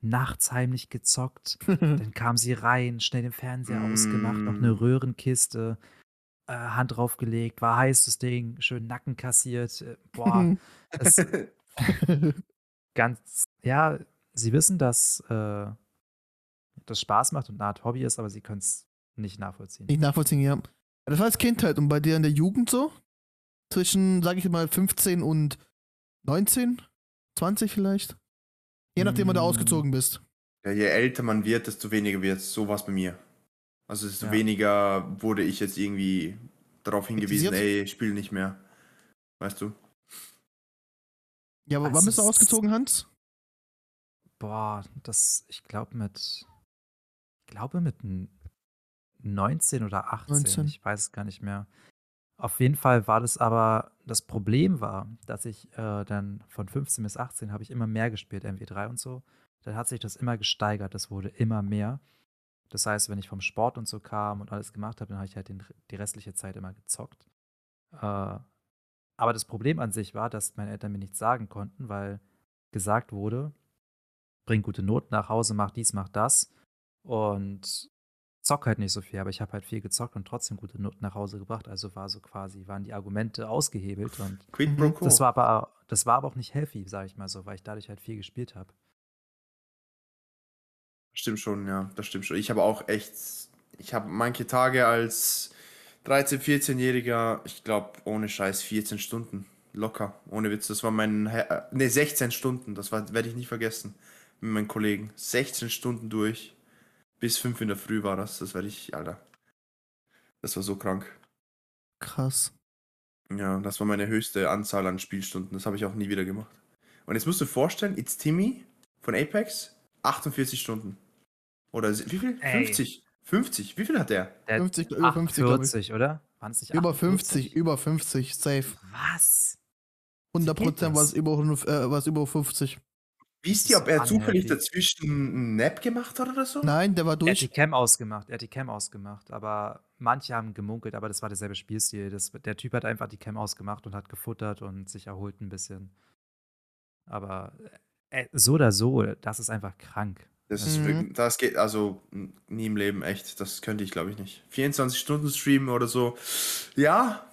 nachts heimlich gezockt, dann kam sie rein, schnell den Fernseher ausgemacht, noch eine Mm. Röhrenkiste, äh, Hand draufgelegt, war heiß das Ding, schön Nacken kassiert, äh, boah, das ganz, ja, sie wissen, dass äh, das Spaß macht und eine Art Hobby ist, aber sie können es nicht nachvollziehen. Nicht nachvollziehen, ja. Das war als Kindheit und bei dir in der Jugend so? Zwischen, sag ich mal, 15 und 19? 20 vielleicht? Je nachdem, wann du Mm. ausgezogen bist. Ja, je älter man wird, desto weniger wird es. So war es bei mir. Also desto Ja. weniger wurde ich jetzt irgendwie darauf hingewiesen, ey, spiel nicht mehr. Weißt du? Ja, aber Es wann bist du ausgezogen, Hans? Boah, das, ich glaube mit, ich glaube mit n- 19 oder 18, 19. ich weiß es gar nicht mehr. Auf jeden Fall war das aber, das Problem war, dass ich äh, dann von 15 bis 18 habe ich immer mehr gespielt, MW3 und so. Dann hat sich das immer gesteigert, das wurde immer mehr. Das heißt, wenn ich vom Sport und so kam und alles gemacht habe, dann habe ich halt den, die restliche Zeit immer gezockt. Äh, aber das Problem an sich war, dass meine Eltern mir nichts sagen konnten, weil gesagt wurde, bring gute Noten nach Hause, mach dies, mach das. Und zock halt nicht so viel, aber ich habe halt viel gezockt und trotzdem gute Noten nach Hause gebracht. Also war so quasi, waren die Argumente ausgehebelt und pro quo. das war aber, das war aber auch nicht healthy, sage ich mal so, weil ich dadurch halt viel gespielt habe. Stimmt schon, ja, das stimmt schon. Ich habe auch echt, ich habe manche Tage als 13-, 14-Jähriger, ich glaube, ohne Scheiß 14 Stunden. Locker, ohne Witz. Das war mein, äh, ne, 16 Stunden, das war- werde ich nicht vergessen. Mit meinen Kollegen. 16 Stunden durch. Bis 5 in der Früh war das. Das werde ich, Alter. Das war so krank. Krass. Ja, das war meine höchste Anzahl an Spielstunden. Das habe ich auch nie wieder gemacht. Und jetzt musst du dir vorstellen, It's Timmy von Apex, 48 Stunden. Oder wie viel? Ey. 50. 50. Wie viel hat der? Der 50, über 50, glaube ich. 48, oder? Waren es nicht Über 48? 50, über 50, safe. Was? 100 geht Prozent war es über, 100, äh, war es über 50. Wisst ihr, ob er zufällig dazwischen einen Nap gemacht hat oder so? Nein, der war Er hat die durch. Cam ausgemacht, er hat die Cam ausgemacht, aber manche haben gemunkelt, aber das war derselbe Spielstil. Das, der Typ hat einfach die Cam ausgemacht und hat gefuttert und sich erholt ein bisschen. Aber äh, so oder so, das ist einfach krank. Das ist Mhm. wirklich, das geht, also nie im Leben echt. Das könnte ich, glaube ich, nicht. 24 Stunden streamen oder so. Ja,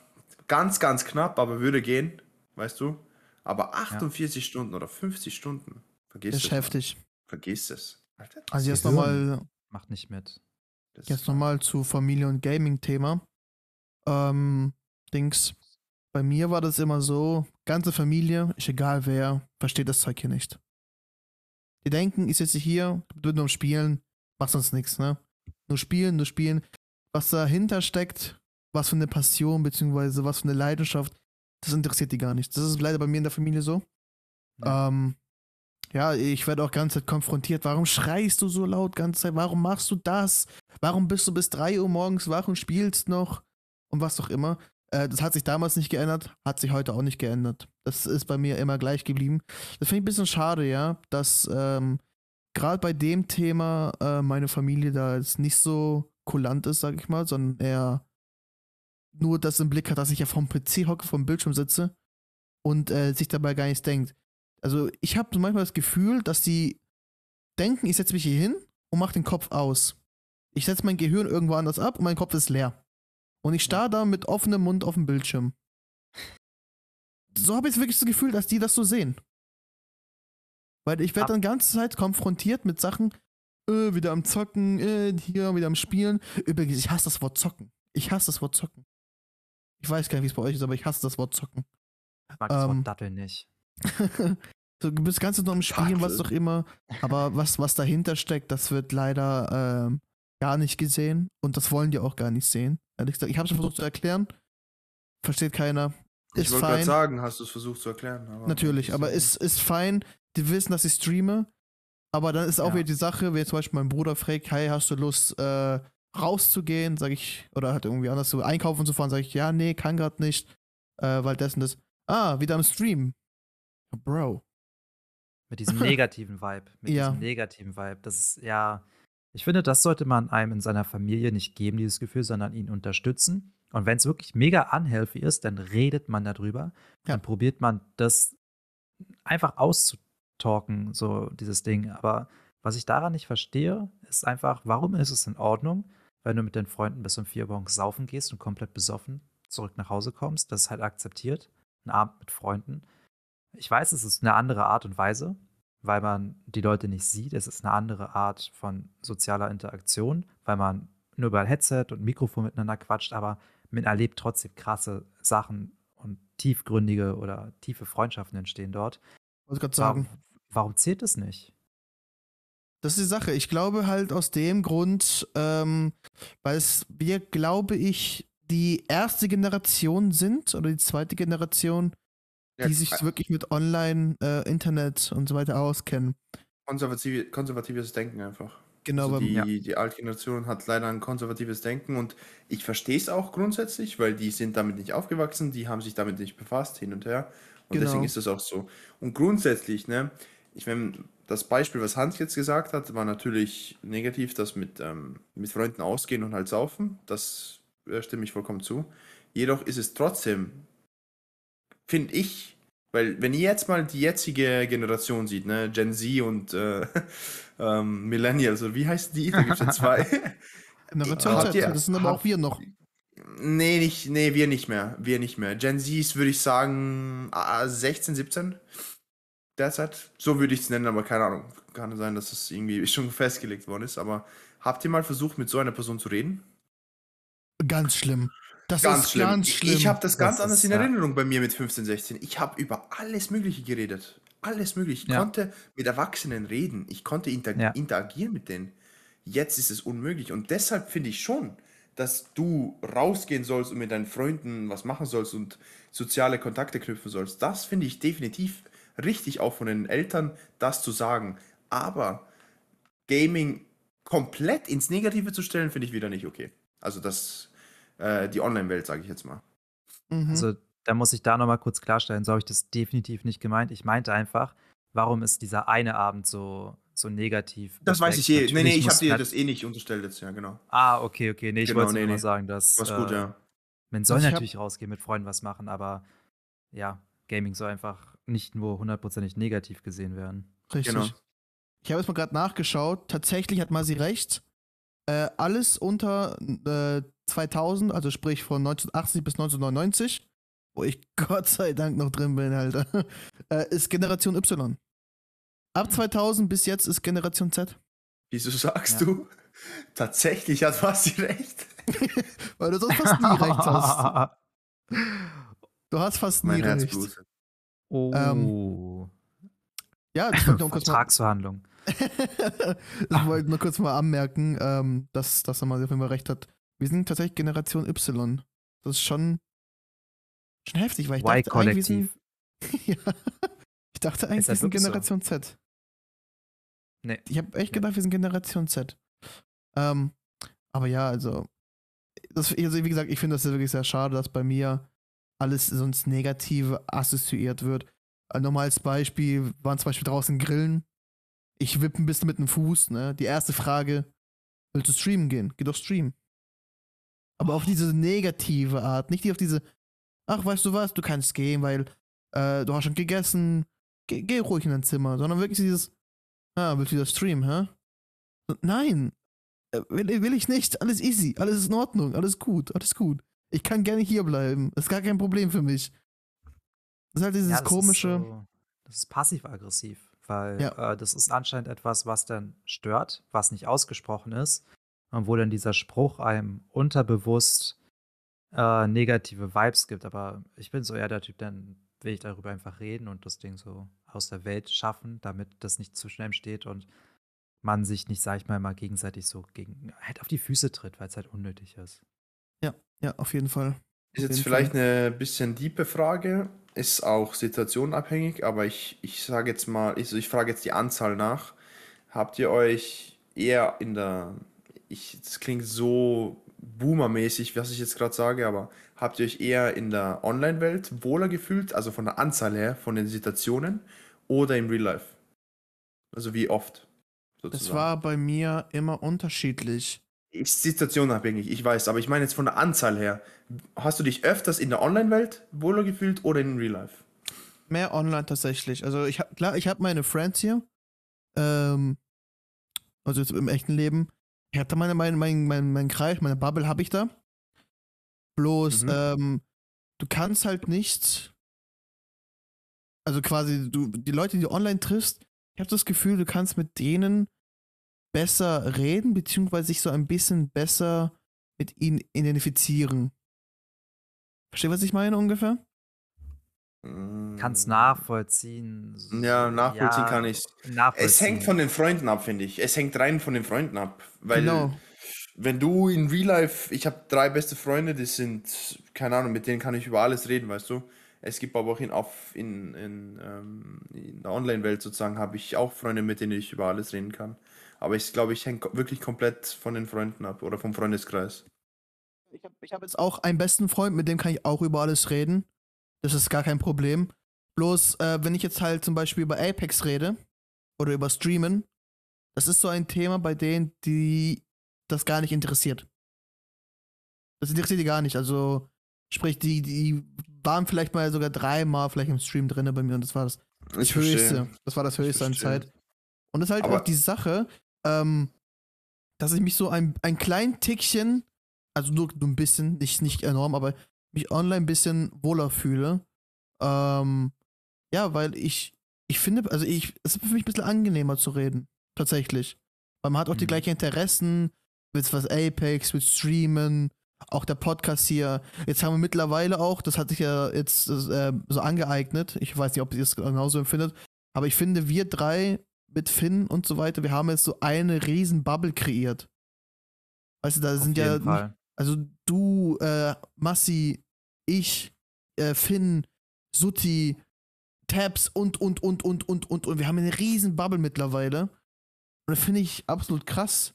ganz, ganz knapp, aber würde gehen, weißt du? Aber 48 Stunden oder 50 Stunden, vergiss Das es. ist Mann. heftig. Vergiss es. Alter, Also jetzt nochmal Macht nicht mit. das Jetzt nochmal zu Familie- und Gaming-Thema. Ähm, Dings. Bei mir war das immer so, ganze Familie, ist egal wer, versteht das Zeug hier nicht. Die denken, ich sitze hier, bin nur Spielen, mach sonst nichts, ne? Nur spielen, nur spielen. Was dahinter steckt, was für eine Passion, beziehungsweise was für eine Leidenschaft, das interessiert die gar nicht. Das ist leider bei mir in der Familie so. Ja. Ähm, ja, ich werde auch ganze Zeit konfrontiert. Warum schreist du so laut ganze Zeit? Warum machst du das? Warum bist du bis 3 Uhr morgens wach und spielst noch? Und was auch immer. Äh, das hat sich damals nicht geändert, hat sich heute auch nicht geändert. Das ist bei mir immer gleich geblieben. Das finde ich ein bisschen schade, ja, dass ähm, gerade bei dem Thema äh, meine Familie da jetzt nicht so kulant ist, sag ich mal, sondern eher nur das im Blick hat, dass ich ja vom PC hocke, vom Bildschirm sitze und äh, sich dabei gar nichts denkt. Also ich habe manchmal das Gefühl, dass die denken, ich setze mich hier hin und mache den Kopf aus. Ich setze mein Gehirn irgendwo anders ab und mein Kopf ist leer. Und ich starr da mit offenem Mund auf dem Bildschirm. So habe ich wirklich das Gefühl, dass die das so sehen. Weil ich werde Ab- dann die ganze Zeit konfrontiert mit Sachen, äh, wieder am Zocken, äh, hier wieder am Spielen. Übrigens, ich hasse das Wort Zocken. Ich hasse das Wort Zocken. Ich weiß gar nicht, wie es bei euch ist, aber ich hasse das Wort Zocken. Ich mag das ähm, Wort Dattel nicht. so, du bist ganz nur am Spielen, was Schade. doch immer. Aber was, was dahinter steckt, das wird leider ähm, gar nicht gesehen. Und das wollen die auch gar nicht sehen. Ehrlich gesagt, ich habe schon versucht zu erklären. Versteht keiner. Ich Ist wollte gerade sagen, hast du es versucht zu erklären. aber- Natürlich, aber ist, ist fein. Die wissen, dass ich streame. Aber dann ist auch Ja. wieder die Sache, wenn zum Beispiel mein Bruder fragt, hey, hast du Lust, äh, rauszugehen? Sag ich, oder halt irgendwie anders so einkaufen zu fahren, sag ich, ja, nee, kann grad nicht. Äh, weil das und das. Ah, wieder am Stream. Bro. Mit diesem negativen Vibe. Mit Ja. diesem negativen Vibe. Das ist ja. Ich finde, das sollte man einem in seiner Familie nicht geben, dieses Gefühl, sondern ihn unterstützen. Und wenn es wirklich mega unhealthy ist, dann redet man darüber. Ja. Dann probiert man das einfach auszutalken, so dieses Ding. Aber was ich daran nicht verstehe, ist einfach, warum ist es in Ordnung, wenn du mit deinen Freunden bis um vier Uhr morgens saufen gehst und komplett besoffen zurück nach Hause kommst? Das ist halt akzeptiert. Ein Abend mit Freunden. Ich weiß, es ist eine andere Art und Weise, weil man die Leute nicht sieht. Es ist eine andere Art von sozialer Interaktion, weil man nur über ein Headset und Mikrofon miteinander quatscht, aber man erlebt trotzdem krasse Sachen und tiefgründige oder tiefe Freundschaften entstehen dort. Wollte gerade sagen. Warum, warum zählt es nicht? Das ist die Sache. Ich glaube halt aus dem Grund, ähm, weil es wir, glaube ich, die erste Generation sind oder die zweite Generation, Ja, die sich wirklich mit Online, äh, Internet und so weiter auskennen. konservative, konservatives Denken einfach. Genau, also die, Ja. die alte Generation hat leider ein konservatives Denken und ich verstehe es auch grundsätzlich, weil die sind damit nicht aufgewachsen, die haben sich damit nicht befasst, hin und her. Und Genau. deswegen ist es auch so. Und grundsätzlich, ne, ich meine, das Beispiel, was Hans jetzt gesagt hat, war natürlich negativ, das mit, ähm, mit Freunden ausgehen und halt saufen. Das äh, stimme ich vollkommen zu. Jedoch ist es trotzdem, finde ich, weil wenn ihr jetzt mal die jetzige Generation sieht, ne, Gen Z und äh, ähm, Millennials, also wie heißt die? Da gibt es ja zwei. Habt Z, ihr- das sind aber auch wir noch. Nee, nicht, nee, wir nicht mehr. Wir nicht mehr. Gen Z ist, würde ich sagen, ah, 16, 17 derzeit. So würde ich es nennen, aber keine Ahnung. Kann sein, dass es irgendwie schon festgelegt worden ist. Aber habt ihr mal versucht, mit so einer Person zu reden? Ganz schlimm. Das Ganz ist schlimm. ganz Ich- schlimm. Ich habe das ganz Das anders ist, in ja. Erinnerung bei mir mit 15, 16. Ich habe über alles Mögliche geredet. Alles Mögliche. Ich Ja. konnte mit Erwachsenen reden. Ich konnte inter Ja. interagieren mit denen. Jetzt ist es unmöglich. Und deshalb finde ich schon, dass du rausgehen sollst und mit deinen Freunden was machen sollst und soziale Kontakte knüpfen sollst. Das finde ich definitiv richtig, auch von den Eltern, das zu sagen. Aber Gaming komplett ins Negative zu stellen, finde ich wieder nicht okay. Also das, äh, die Online-Welt, sage ich jetzt mal. Mhm. Also da muss ich da nochmal kurz klarstellen, so habe ich das definitiv nicht gemeint. Ich meinte einfach, warum ist dieser eine Abend so, so negativ? Das weiß ich eh. Nee, nee, Natürlich ich habe dir das eh nicht unterstellt jetzt, ja, genau. Ah, okay, okay. Nee, ich Genau, wollte nee, nur mal nee. sagen, dass Was gut, äh, ja. man soll Also ich hab- natürlich rausgehen, mit Freunden was machen, aber ja, Gaming soll einfach nicht nur hundertprozentig negativ gesehen werden. Richtig. Genau. Ich habe jetzt mal gerade nachgeschaut. Tatsächlich hat Masi recht. Äh, alles unter äh, 2000, also sprich von 1980 bis 1999, wo ich Gott sei Dank noch drin bin, Alter, äh, ist Generation Y. Ab 2000 bis jetzt ist Generation Z. Wieso sagst Ja. du? Tatsächlich hat Basti recht. Weil du sonst fast nie recht hast. Du hast fast nie Mein recht. blutet. Oh. Ja, ich wollte noch kurz mal, Vertragsverhandlung. ich wollte nur kurz mal anmerken, ähm, dass, dass er mal auf jeden Fall recht hat. Wir sind tatsächlich Generation Y. Das ist schon, schon heftig, weil ich dachte eigentlich, wir sind, ja, ich dachte eigentlich, wir sind wirklich so? Generation Z. Nee. Ich habe echt gedacht, wir sind Generation Z. Ähm, aber ja, also, das, also wie gesagt, ich finde das wirklich sehr schade, dass bei mir alles sonst Negative assoziiert wird. Äh, Nochmal als Beispiel, waren zum Beispiel draußen grillen. Ich wippe ein bisschen mit dem Fuß, ne? Die erste Frage, willst du streamen gehen? Geh doch streamen. Aber auf diese negative Art, nicht die auf diese, ach, weißt du was, du kannst gehen, weil äh, du hast schon gegessen, geh, geh ruhig in dein Zimmer, sondern wirklich dieses, ah, willst du wieder streamen, hä? Nein, äh, will, will ich nicht, alles easy, alles ist in Ordnung, alles gut, alles gut. Ich kann gerne hier bleiben, ist gar kein Problem für mich. Das ist halt dieses Ja, das komische, Ist so, das ist passiv-aggressiv, weil Ja. äh, das ist anscheinend etwas, was dann stört, was nicht ausgesprochen ist wo dann dieser Spruch einem unterbewusst äh, negative Vibes gibt. Aber ich bin so eher der Typ, dann will ich darüber einfach reden und das Ding so aus der Welt schaffen, damit das nicht zu schnell steht und man sich nicht, sag ich mal, mal gegenseitig so gegen halt auf die Füße tritt, weil es halt unnötig ist. ja, auf jeden Fall. Ist jetzt vielleicht Fall. eine bisschen diepe Frage, ist auch situationabhängig, aber ich, ich sage jetzt mal, ich, ich frage jetzt die Anzahl nach. Habt ihr euch eher in der, ich, das klingt so boomermäßig, was ich jetzt gerade sage, aber habt ihr euch eher in der Online-Welt wohler gefühlt, also von der Anzahl her, von den Situationen, oder im Real Life? Also wie oft? Das sozusagen? war bei mir immer unterschiedlich. Ist situationabhängig, ich weiß, aber ich meine jetzt von der Anzahl her. Hast du dich öfters in der Online-Welt wohler gefühlt oder in Real Life? Mehr online tatsächlich. Also ich hab, klar, ich habe meine Friends hier. Ähm, also jetzt im echten Leben. Ich hatte meine, mein, mein, mein, mein Kreis, meine Bubble habe ich da. Bloß, Mhm. ähm, du kannst halt nicht. Also quasi, du, die Leute, die du online triffst, ich habe das Gefühl, du kannst mit denen besser reden, beziehungsweise sich so ein bisschen besser mit ihnen identifizieren. Verstehst du, was ich meine ungefähr? Kannst Mm. nachvollziehen. Ja, nachvollziehen Ja, kann ich. Nachvollziehen. Es hängt von den Freunden ab, finde ich. Es hängt rein von den Freunden ab. Weil Genau. wenn du in Real Life, ich habe drei beste Freunde, die sind, keine Ahnung, mit denen kann ich über alles reden, weißt du. Es gibt aber auch in, auf, in, in, ähm, in der Online-Welt sozusagen, habe ich auch Freunde, mit denen ich über alles reden kann. Aber ich glaube, ich hänge wirklich komplett von den Freunden ab oder vom Freundeskreis. Ich habe ich hab jetzt auch einen besten Freund, mit dem kann ich auch über alles reden. Das ist gar kein Problem. Bloß, äh, wenn ich jetzt halt zum Beispiel über Apex rede oder über Streamen, das ist so ein Thema bei denen, die das gar nicht interessiert. Das interessiert die gar nicht. Also, sprich, die, die waren vielleicht mal sogar dreimal vielleicht im Stream drin bei mir und das war das, das Ich Höchste. verstehe. Das war das Höchste an. Zeit. Und das ist halt Aber- auch die Sache, ähm, dass ich mich so ein, ein klein Tickchen, also nur, nur ein bisschen, nicht, nicht enorm, aber mich online ein bisschen wohler fühle. Ähm, ja, weil ich, ich finde, also ich, es ist für mich ein bisschen angenehmer zu reden. Tatsächlich. Weil man hat auch die Mhm. gleichen Interessen, mit was Apex, mit Streamen, auch der Podcast hier. Jetzt haben wir mittlerweile auch, das hat sich ja jetzt äh, so angeeignet, ich weiß nicht, ob ihr es genauso empfindet, aber ich finde, wir drei mit Finn und so weiter, wir haben jetzt so eine riesen Bubble kreiert. Weißt du, da Auf sind ja Fall. Also du, äh, Massi, ich, äh, Finn, Sutti, Tabs und, und, und, und, und, und, und. Wir haben eine riesen Bubble mittlerweile. Und das finde ich absolut krass.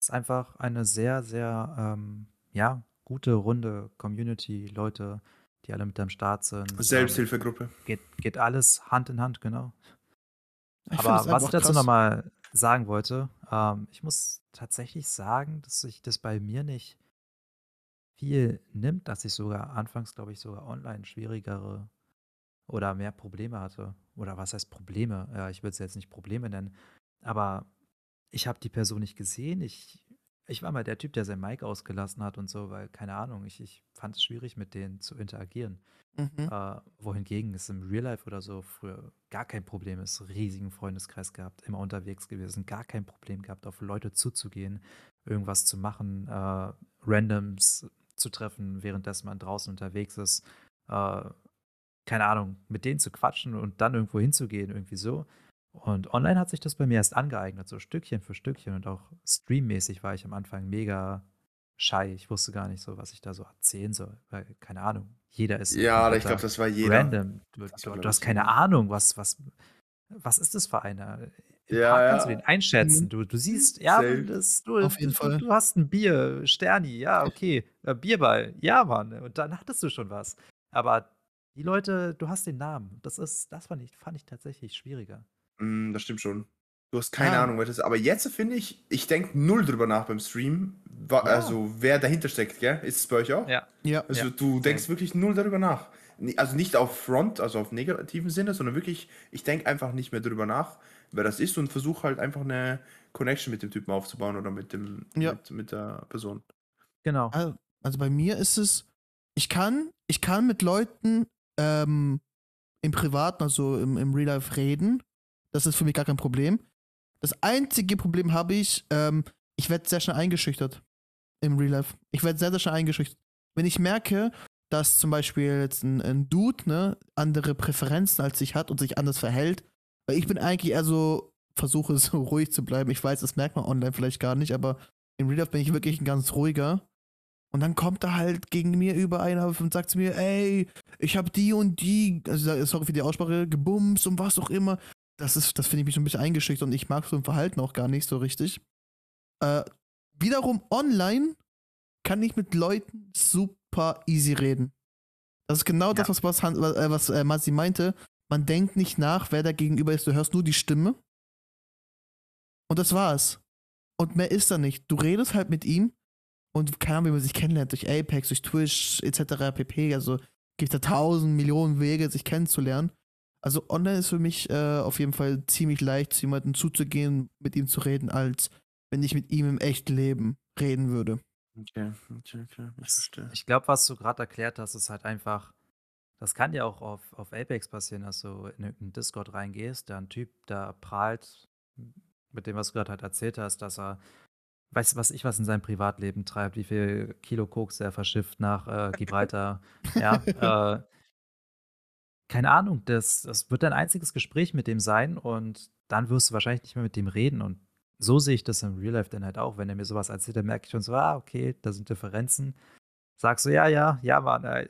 ist einfach eine sehr, sehr, ähm, ja, gute, runde Community, Leute, die alle mit am Start sind. Selbsthilfegruppe. geht, geht alles Hand in Hand, genau. Ich Aber das was ich dazu nochmal sagen wollte, ähm, ich muss tatsächlich sagen, dass sich das bei mir nicht viel nimmt, dass ich sogar anfangs, glaube ich, sogar online schwierigere oder mehr Probleme hatte. Oder was heißt Probleme? Ja, ich würde es jetzt nicht Probleme nennen, aber ich habe die Person nicht gesehen. Ich, ich war mal der Typ, der sein Mic ausgelassen hat und so, weil, keine Ahnung, ich, ich fand es schwierig, mit denen zu interagieren. Mhm. Äh, wohingegen es im Real Life oder so früher gar kein Problem ist, riesigen Freundeskreis gehabt, immer unterwegs gewesen, gar kein Problem gehabt, auf Leute zuzugehen, irgendwas zu machen, äh, Randoms zu treffen, währenddessen man draußen unterwegs ist, äh, keine Ahnung, mit denen zu quatschen und dann irgendwo hinzugehen, irgendwie so. Und online hat sich das bei mir erst angeeignet, so Stückchen für Stückchen und auch streammäßig war ich am Anfang mega shy. Ich wusste gar nicht so, was ich da so erzählen soll, weil, keine Ahnung, jeder ist Ja, ich glaube, das war jeder. random. Du, du, du hast keine. Ahnung, was, was, was ist das für einer? Im Ja, Park kannst du ja. den einschätzen. Mhm. Du, du siehst, ja, das, du, Auf jeden du, Fall. du hast ein Bier, Sterni, ja, okay. Äh, Bierball, ja, Mann. Und dann hattest du schon was. Aber die Leute, du hast den Namen. Das ist, das fand ich, fand ich tatsächlich schwieriger. Mm, das stimmt schon. Du hast keine Ja. Ahnung, was das ist. Aber jetzt finde ich, ich denke null drüber nach beim Stream, wa- Ja. also wer dahinter steckt, gell? Ist es bei euch auch? Ja. Ja. Also Ja. du denkst wirklich null darüber nach. Also nicht auf Front, also auf negativen Sinne, sondern wirklich, ich denke einfach nicht mehr darüber nach, wer das ist und versuche halt einfach eine Connection mit dem Typen aufzubauen oder mit dem Ja. mit, mit der Person. Genau. Also, also bei mir ist es, ich kann, ich kann mit Leuten ähm, im Privaten, also im, im Real Life reden. Das ist für mich gar kein Problem. Das einzige Problem habe ich, ähm, ich werde sehr schnell eingeschüchtert im Real Life. Ich werde sehr, sehr schnell eingeschüchtert. Wenn ich merke, dass zum Beispiel jetzt ein, ein Dude ne, andere Präferenzen als ich hat und sich anders verhält, weil ich bin eigentlich eher so, versuche so ruhig zu bleiben. Ich weiß, das merkt man online vielleicht gar nicht, aber im Real Life bin ich wirklich ein ganz ruhiger. Und dann kommt da halt gegen mir über einer und sagt zu mir, ey, ich hab die und die, also sorry für die Aussprache, gebumst und was auch immer. Das ist, das finde ich mich so ein bisschen eingeschüchtert und ich mag so ein Verhalten auch gar nicht so richtig. Äh, wiederum online kann ich mit Leuten super easy reden. Das ist genau das, Ja. was, was, Han- äh, was äh, Masi meinte. Man denkt nicht nach, wer da gegenüber ist. Du hörst nur die Stimme. Und das war's. Und mehr ist da nicht. Du redest halt mit ihm und keine Ahnung, wie man sich kennenlernt, durch Apex, durch Twitch, etc. pp. Also gibt da tausend Millionen Wege, sich kennenzulernen. Also online ist für mich äh, auf jeden Fall ziemlich leicht, zu jemandem zuzugehen, mit ihm zu reden, als wenn ich mit ihm im echten Leben reden würde. Okay, okay, okay, ich verstehe. Ich glaube, was du gerade erklärt hast, ist halt einfach, das kann ja auch auf, auf Apex passieren, dass du in irgendeinen Discord reingehst, da ein Typ da prahlt, mit dem, was du gerade halt erzählt hast, dass er, weiß was ich, was in seinem Privatleben treibt, wie viel Kilo Koks er verschifft nach äh, Gibraltar. ja, äh, keine Ahnung, das, das wird dein einziges Gespräch mit dem sein und dann wirst du wahrscheinlich nicht mehr mit dem reden und so sehe ich das im Real Life dann halt auch. Wenn er mir sowas erzählt, dann merke ich schon so, ah, okay, da sind Differenzen. Sagst du, ja, ja, ja, Mann, ey.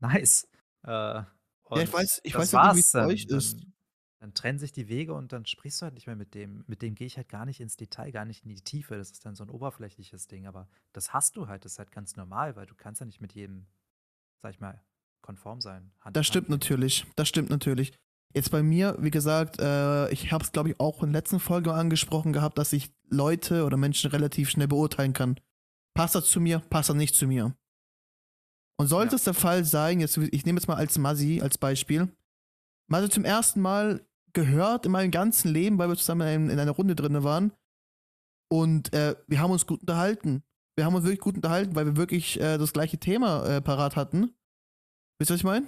nice. Äh, Ja, ich weiß, ich weiß nicht, wie es bei dann. euch ist. Dann, dann trennen sich die Wege und dann sprichst du halt nicht mehr mit dem. Mit dem gehe ich halt gar nicht ins Detail, gar nicht in die Tiefe. Das ist dann so ein oberflächliches Ding. Aber das hast du halt, das ist halt ganz normal, weil du kannst ja nicht mit jedem, sag ich mal, konform sein. Hand Das stimmt Hand natürlich. Das stimmt natürlich. Jetzt bei mir, wie gesagt, äh, ich habe es, glaube ich, auch in der letzten Folge angesprochen gehabt, dass ich Leute oder Menschen relativ schnell beurteilen kann. Passt das zu mir, passt das nicht zu mir. Und sollte Ja. es der Fall sein, jetzt, ich nehme jetzt mal als Masi als Beispiel, Masi zum ersten Mal gehört in meinem ganzen Leben, weil wir zusammen in, in einer Runde drin waren. Und äh, wir haben uns gut unterhalten. Wir haben uns wirklich gut unterhalten, weil wir wirklich äh, das gleiche Thema äh, parat hatten. Wisst ihr, was ich meine?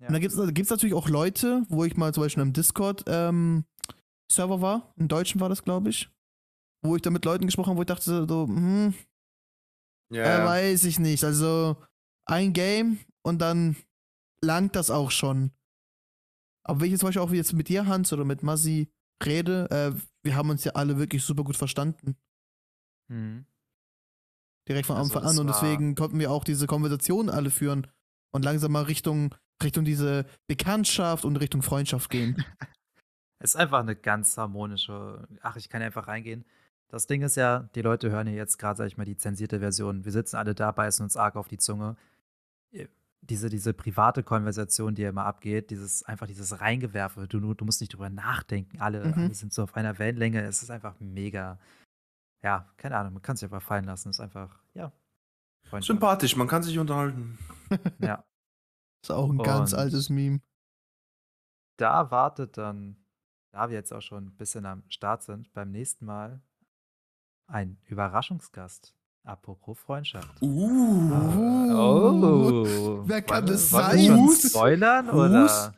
Ja. Und da gibt es natürlich auch Leute, wo ich mal zum Beispiel im Discord-Server war, im Deutschen war das, glaube ich, wo ich da mit Leuten gesprochen habe, wo ich dachte so, hm, Ja, äh, weiß ich nicht. Also ein Game und dann langt das auch schon. Aber wenn ich jetzt zum Beispiel auch jetzt mit dir, Hans, oder mit Masi rede, äh, wir haben uns ja alle wirklich super gut verstanden. Mhm. Direkt von Also Anfang es an. Und deswegen konnten wir auch diese Konversation alle führen und langsam mal Richtung, Richtung diese Bekanntschaft und Richtung Freundschaft gehen. Es ist einfach eine ganz harmonische. Ach, ich kann einfach reingehen. Das Ding ist ja, die Leute hören ja jetzt gerade, sag ich mal, die zensierte Version. Wir sitzen alle da, beißen uns arg auf die Zunge. Ihr- Diese, diese private Konversation, die ja immer abgeht, dieses einfach dieses Reingewerfe, du, du musst nicht drüber nachdenken, alle, Mhm. alle sind so auf einer Wellenlänge, es ist einfach mega. Ja, keine Ahnung, man kann sich einfach fallen lassen, es ist einfach, ja. Freundschaft. Sympathisch, man kann sich unterhalten. Ja. ist auch ein ganz Und- altes Meme. da wartet dann, da wir jetzt auch schon ein bisschen am Start sind, beim nächsten Mal ein Überraschungsgast. Apropos Freundschaft. Uh. Oh. Wer kann Wollen- das wir schon sein? spoilern Hus? oder?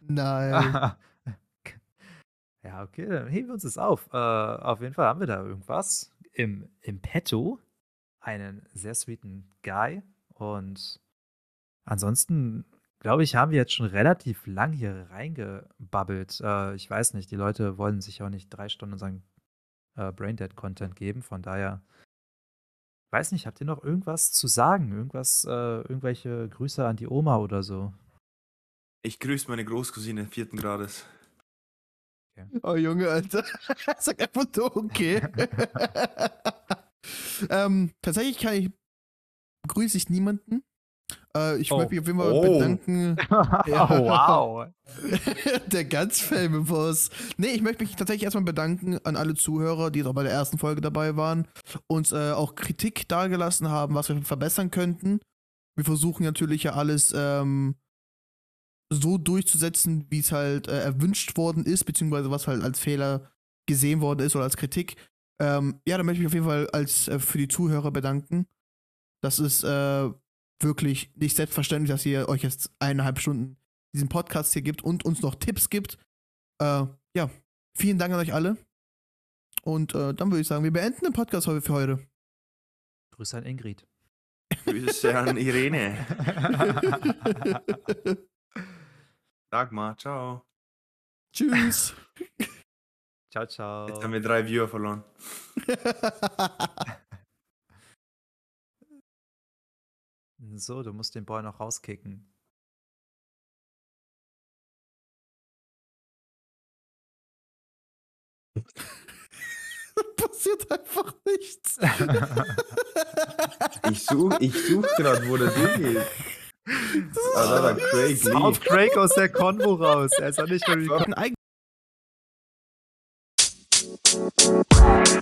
Nein. ja, okay, dann heben wir uns das auf. Äh, auf jeden Fall haben wir da irgendwas im, im Petto. Einen sehr sweeten Guy. Und ansonsten, glaube ich, haben wir jetzt schon relativ lang hier reingebabbelt. Äh, ich weiß nicht, die Leute wollen sich auch nicht drei Stunden unseren äh, Braindead-Content geben. Von daher, weiß nicht, habt ihr noch irgendwas zu sagen? Irgendwas, äh, irgendwelche Grüße an die Oma oder so? Ich grüße meine Großcousine vierten Grades. Oh Junge, Alter. Sag einfach nur okay. ähm, tatsächlich kann ich grüße ich niemanden. Äh, ich Oh. möchte mich auf jeden Fall Oh. bedanken. Ja. Oh, wow. der ganz famous Boss. Nee, ich möchte mich tatsächlich erstmal bedanken an alle Zuhörer, die auch bei der ersten Folge dabei waren, uns äh, auch Kritik dargelassen haben, was wir verbessern könnten. Wir versuchen natürlich ja alles ähm, so durchzusetzen, wie es halt äh, erwünscht worden ist, beziehungsweise was halt als Fehler gesehen worden ist oder als Kritik. Ähm, ja, da möchte ich mich auf jeden Fall als äh, für die Zuhörer bedanken. Das ist äh, wirklich nicht selbstverständlich, dass ihr euch jetzt eineinhalb Stunden diesen Podcast hier gibt und uns noch Tipps gibt. Äh, ja, vielen Dank an euch alle. Und äh, dann würde ich sagen, wir beenden den Podcast heute für heute. Grüße an Ingrid. Grüße an Irene. Dagmar, ciao. Tschüss. ciao, ciao. Jetzt haben wir drei Viewer verloren. So, du musst den Boy noch rauskicken. Passiert einfach nichts. Ich suche ich such gerade, wo das hingeht. Ah, da war Craig. Haut Craig aus der Konvo raus. Er ist auch nicht mehr Bye.